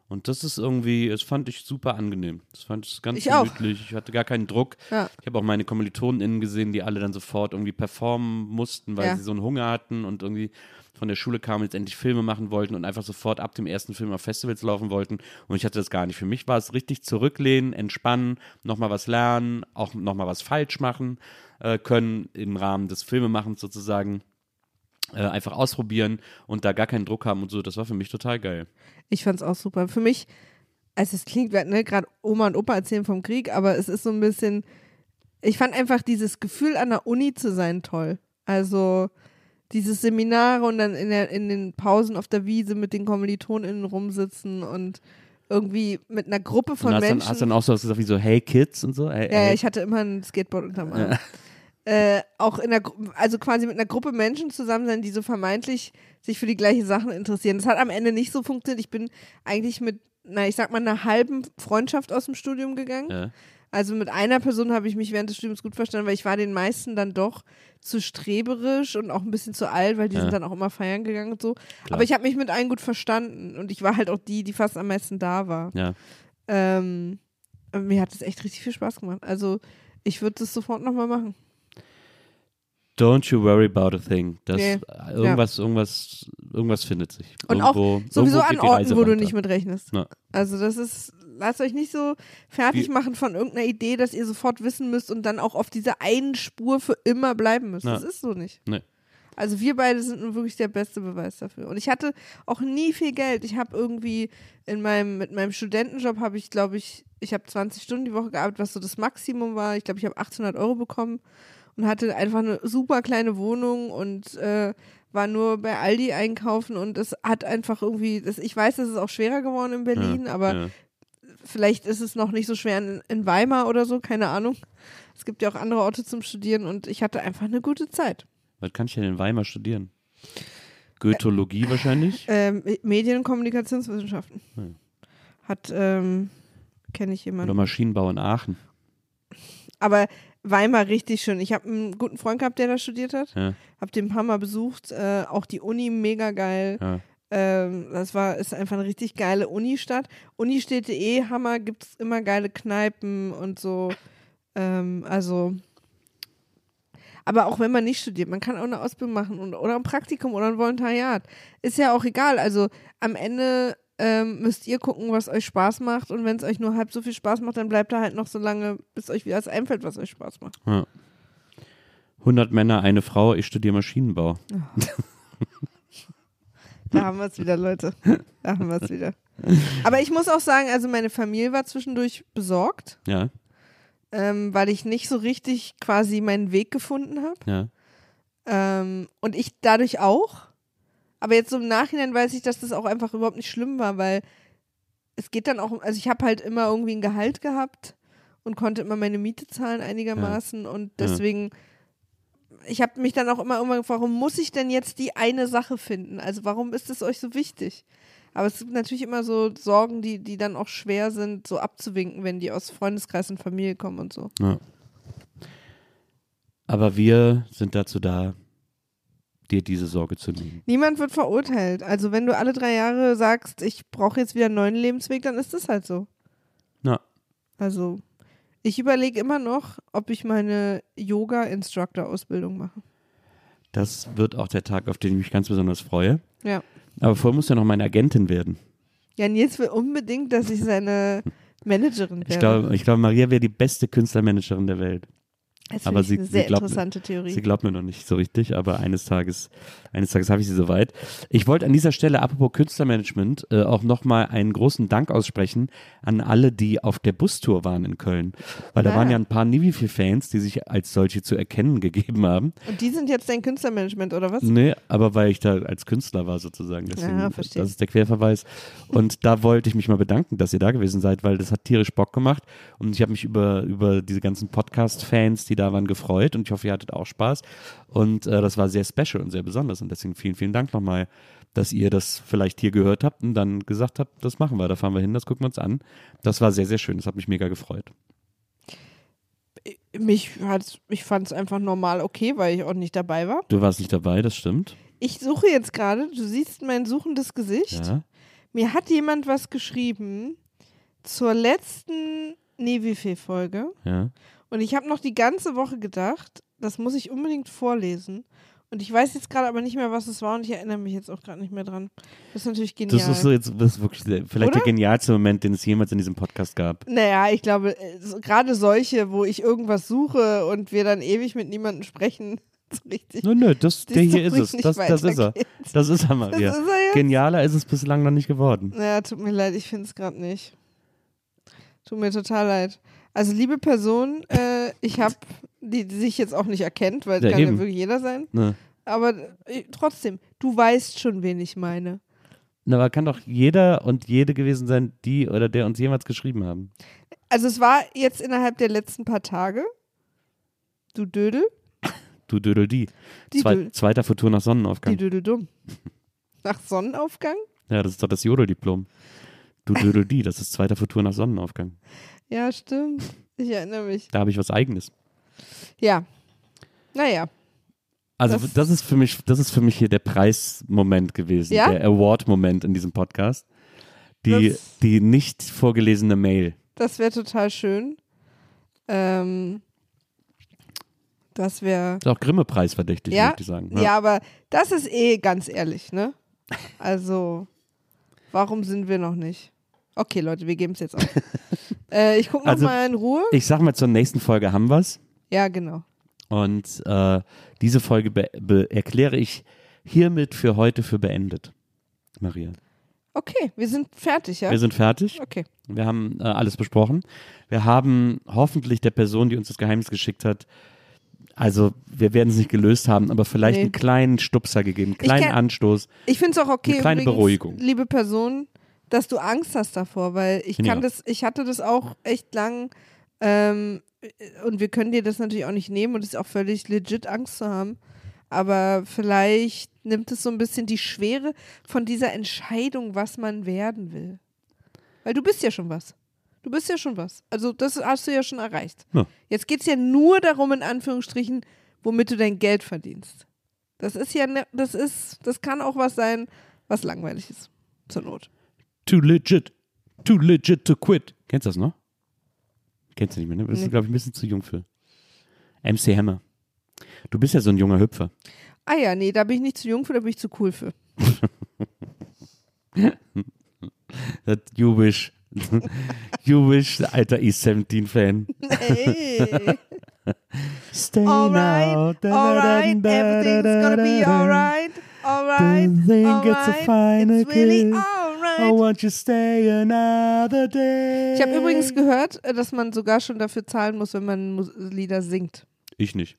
Und das ist irgendwie, das fand ich super angenehm. Das fand ich ganz Ich auch. gemütlich. Ich hatte gar keinen Druck. Ja. Ich habe auch meine KommilitonInnen gesehen, die alle dann sofort irgendwie performen mussten, weil Ja. sie so einen Hunger hatten und irgendwie von der Schule kamen, jetzt endlich Filme machen wollten und einfach sofort ab dem ersten Film auf Festivals laufen wollten. Und ich hatte das gar nicht. Für mich war es richtig zurücklehnen, entspannen, nochmal was lernen, auch nochmal was falsch machen äh, können im Rahmen des Filmemachens sozusagen. Äh, einfach ausprobieren und da gar keinen Druck haben und so. Das war für mich total geil. Ich fand's auch super. Für mich, also es klingt, ne, gerade Oma und Opa erzählen vom Krieg, aber es ist so ein bisschen, ich fand einfach dieses Gefühl an der Uni zu sein toll. Also dieses Seminare und dann in, der, in den Pausen auf der Wiese mit den KommilitonInnen rumsitzen und irgendwie mit einer Gruppe von und hast Menschen. Dann, hast dann auch so was gesagt wie so Hey Kids und so? Hey, ja, hey. ich hatte immer ein Skateboard unterm Arm. Äh, auch in der, also quasi mit einer Gruppe Menschen zusammen sein, die so vermeintlich sich für die gleichen Sachen interessieren. Das hat am Ende nicht so funktioniert. Ich bin eigentlich mit, na, ich sag mal, einer halben Freundschaft aus dem Studium gegangen. ja. Also mit einer Person habe ich mich während des Studiums gut verstanden, weil ich war den meisten dann doch zu streberisch und auch ein bisschen zu alt, weil die Ja. sind dann auch immer feiern gegangen und so. Aber ich habe mich mit allen gut verstanden und ich war halt auch die, die fast am meisten da war. ja. Ähm, und mir hat es echt richtig viel Spaß gemacht. Also ich würde das sofort nochmal machen. Don't you worry about a thing. Das, Nee. irgendwas, irgendwas, irgendwas findet sich. Und irgendwo, auch sowieso an Orten, wo du nicht mit rechnest. Ja. Also das ist, lasst euch nicht so fertig Wie- machen von irgendeiner Idee, dass ihr sofort wissen müsst und dann auch auf dieser einen Spur für immer bleiben müsst. Ja. Das ist so nicht. Nee. Also wir beide sind nun wirklich der beste Beweis dafür. Und ich hatte auch nie viel Geld. Ich habe irgendwie in meinem, mit meinem Studentenjob habe ich, glaube ich, ich habe 20 Stunden die Woche gearbeitet, was so das Maximum war. Ich glaube, ich habe 1800 Euro bekommen und hatte einfach eine super kleine Wohnung und äh, war nur bei Aldi einkaufen und es hat einfach irgendwie, das, ich weiß, es ist auch schwerer geworden in Berlin, Ja, aber ja. vielleicht ist es noch nicht so schwer in, in Weimar oder so, keine Ahnung. Es gibt ja auch andere Orte zum Studieren und ich hatte einfach eine gute Zeit. Was kann ich denn in Weimar studieren? Goethologie wahrscheinlich? Ähm, Medien- und Kommunikationswissenschaften. Hm. Hat, ähm, kenne ich jemanden. Oder Maschinenbau in Aachen? Aber Weimar richtig schön. Ich habe einen guten Freund gehabt, der da studiert hat. Ja, Hab den ein paar Mal besucht. Äh, auch die Uni mega geil. ja. Ähm, das war, ist einfach eine richtig geile Unistadt. Unistädte eh Hammer, gibt es immer geile Kneipen und so. Ähm, also. Aber auch wenn man nicht studiert, man kann auch eine Ausbildung machen und, oder ein Praktikum oder ein Volontariat. Ist ja auch egal. Also am Ende ähm, müsst ihr gucken, was euch Spaß macht. Und wenn es euch nur halb so viel Spaß macht, dann bleibt da halt noch so lange, bis euch wieder was einfällt, was euch Spaß macht. 100 Männer, eine Frau, ich studiere Maschinenbau. Da haben wir es wieder, Leute. Da haben wir es wieder. Aber ich muss auch sagen, also meine Familie war zwischendurch besorgt. Ja, ähm, weil ich nicht so richtig quasi meinen Weg gefunden habe. ja. Ähm, und ich dadurch auch. Aber jetzt so im Nachhinein weiß ich, dass das auch einfach überhaupt nicht schlimm war, weil es geht dann auch, also ich habe halt immer irgendwie ein Gehalt gehabt und konnte immer meine Miete zahlen einigermaßen und deswegen, ich habe mich dann auch immer irgendwann gefragt, warum muss ich denn jetzt die eine Sache finden? Also warum ist es euch so wichtig? Aber es gibt natürlich immer so Sorgen, die, die dann auch schwer sind, so abzuwinken, wenn die aus Freundeskreis und Familie kommen und so. ja. Aber wir sind dazu da, dir diese Sorge zu nehmen. Niemand wird verurteilt. Also wenn du alle drei Jahre sagst, ich brauche jetzt wieder einen neuen Lebensweg, dann ist das halt so. Na, Also ich überlege immer noch, ob ich meine Yoga-Instructor-Ausbildung mache. das wird auch der Tag, auf den ich mich ganz besonders freue. Ja. Aber vorher muss ja noch meine Agentin werden. Ja, Nils will unbedingt, dass ich seine Managerin werde. Ich glaube, ich glaube, Maria wäre die beste Künstlermanagerin der Welt. Das aber sie- eine sie sehr glaubt- interessante Theorie. Sie glaubt mir noch nicht so richtig, aber eines Tages, eines Tages habe ich sie soweit. Ich wollte an dieser Stelle, apropos Künstlermanagement, äh, auch nochmal einen großen Dank aussprechen an alle, die auf der Bustour waren in Köln. Weil da Ah. waren ja ein paar Nivifi-Fans, die sich als solche zu erkennen gegeben haben. Und die sind jetzt dein Künstlermanagement, oder was? Nee, aber weil ich da als Künstler war sozusagen. Deswegen, Ja, verstehe. Das ist der Querverweis. Und da wollte ich mich mal bedanken, dass ihr da gewesen seid, weil das hat tierisch Bock gemacht. Und ich habe mich über, über diese ganzen Podcast-Fans, die da waren, gefreut. Und ich hoffe, ihr hattet auch Spaß. Und äh, das war sehr special und sehr besonders. Und deswegen vielen, vielen Dank nochmal, dass ihr das vielleicht hier gehört habt und dann gesagt habt, das machen wir, da fahren wir hin, das gucken wir uns an. Das war sehr, sehr schön. Das hat mich mega gefreut. Mich hat's, ich fand es einfach normal okay, weil ich auch nicht dabei war. Du warst nicht dabei, das stimmt. Ich suche jetzt gerade, du siehst mein suchendes Gesicht. Ja. Mir hat jemand was geschrieben zur letzten Nevife-Folge Ja. Und ich habe noch die ganze Woche gedacht, das muss ich unbedingt vorlesen. Und ich weiß jetzt gerade aber nicht mehr, was es war und ich erinnere mich jetzt auch gerade nicht mehr dran. Das ist natürlich genial. Das ist so jetzt das ist wirklich vielleicht Oder? der genialste Moment, den es jemals in diesem Podcast gab. naja, ich glaube, äh, gerade solche, wo ich irgendwas suche und wir dann ewig mit niemandem sprechen, richtig. Nö, nö, das, der hier ist es. Das, das ist er. Das ist er, Das Maria. ist er jetzt? Genialer ist es bislang noch nicht geworden. Naja, tut mir leid, ich finde es gerade nicht. Tut mir total leid. Also, liebe Person, äh, ich habe, die, die sich jetzt auch nicht erkennt, weil es Ja, kann ja eben. wirklich jeder sein. Ne. Aber äh, trotzdem, du weißt schon, wen ich meine. Na, aber kann doch jeder und jede gewesen sein, die oder der uns jemals geschrieben haben. Also es war jetzt innerhalb der letzten paar Tage. Du Dödel, Du Dödel die. Die Zwei, Dödel. zweiter Futur nach die Sonnenaufgang. Dödel dumm. Nach Sonnenaufgang? Ja, das ist doch das Jodeldiplom. Du Dödel die, das ist zweiter Futur nach Sonnenaufgang. Ja, stimmt. Ich erinnere mich. Da habe ich was Eigenes. Ja. Naja. Also Das- das, ist für mich, das ist für mich hier der Preismoment gewesen, Ja? der Award-Moment in diesem Podcast. Die, Das- die nicht vorgelesene Mail. Das wäre total schön. Ähm, das wäre. Ist auch Grimme-Preis verdächtig, Ja, möchte ich sagen. ja. aber das ist eh ganz ehrlich, ne? Also, warum sind wir noch nicht? Okay, Leute, wir geben es jetzt auf. äh, ich gucke Also- mal in Ruhe. Ich sag mal, zur nächsten Folge haben wir's. Ja, genau. Und äh, diese Folge erkläre ich hiermit für heute für beendet. Maria. Okay, wir sind fertig, ja? Wir sind fertig. Okay. Wir haben äh, alles besprochen. Wir haben hoffentlich der Person, die uns das Geheimnis geschickt hat, also wir werden es nicht gelöst haben, aber vielleicht Nee. einen kleinen Stupser gegeben, einen kleinen kenn- Anstoß. Ich finde es auch okay, Eine kleine übrigens, Beruhigung. liebe Person, dass du Angst hast davor, weil ich kann Ja. das, ich hatte das auch echt lang ähm, und wir können dir das natürlich auch nicht nehmen und es ist auch völlig legit Angst zu haben. Aber vielleicht nimmt es so ein bisschen die Schwere von dieser Entscheidung, was man werden will. Weil du bist ja schon was. Du bist ja schon was. Also das hast du ja schon erreicht. Ja. Jetzt geht es ja nur darum, in Anführungsstrichen, womit du dein Geld verdienst. Das ist ja, ne, das ist, das kann auch was sein, was langweilig ist. Zur Not. Too legit. Too legit to quit. Kennst du das noch? Kennst du nicht mehr, ne? Das ist, Nee. glaube ich, ein bisschen zu jung für. MC Hammer. Du bist ja so ein junger Hüpfer. Ah ja, nee, da bin ich nicht zu jung für, da bin ich zu cool für. Das you wish. you wish, alter E17-Fan. Hey, Stay alright, now. da, alright, da, da, everything's gonna be alright, alright, it's alright, final it's really kiss. Alright. I want you stay another day. Ich habe übrigens gehört, äh, dass man sogar schon dafür zahlen muss, wenn man Lieder singt. Ich nicht.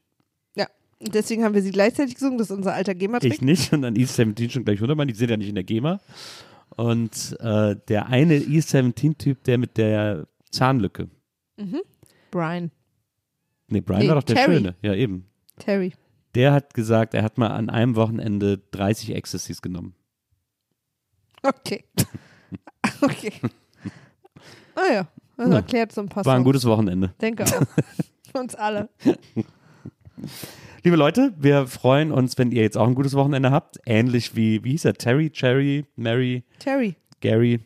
Ja, und deswegen haben wir sie gleichzeitig gesungen. Das ist unser alter Ich GEMA-Trick. nicht und dann E17 schon gleich runtermann. Die sind ja nicht in der GEMA. Und äh, der eine E17-Typ, der mit der Zahnlücke. Brian, Nee, Brian Nee, war doch der Terry. Schöne. Ja, eben. Terry. Der hat gesagt, er hat mal an einem Wochenende 30 Ecstasies genommen. Okay. okay. Ah ja, das Ja. erklärt so ein paar War ein gutes Wochenende. Denke auch. Für uns alle. Liebe Leute, wir freuen uns, wenn ihr jetzt auch ein gutes Wochenende habt. Ähnlich wie, wie hieß er? Terry, Cherry, Mary, Terry. Gary.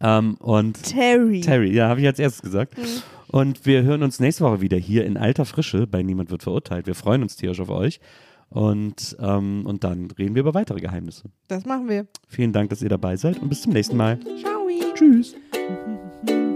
Ähm, und Terry. Terry, ja, habe ich als erstes gesagt. Mhm. Und wir hören uns nächste Woche wieder hier in alter Frische bei Niemand wird verurteilt. Wir freuen uns tierisch auf euch. Und, ähm, und dann reden wir über weitere Geheimnisse. Das machen wir. Vielen Dank, dass ihr dabei seid und bis zum nächsten Mal. Ciao. Tschüss.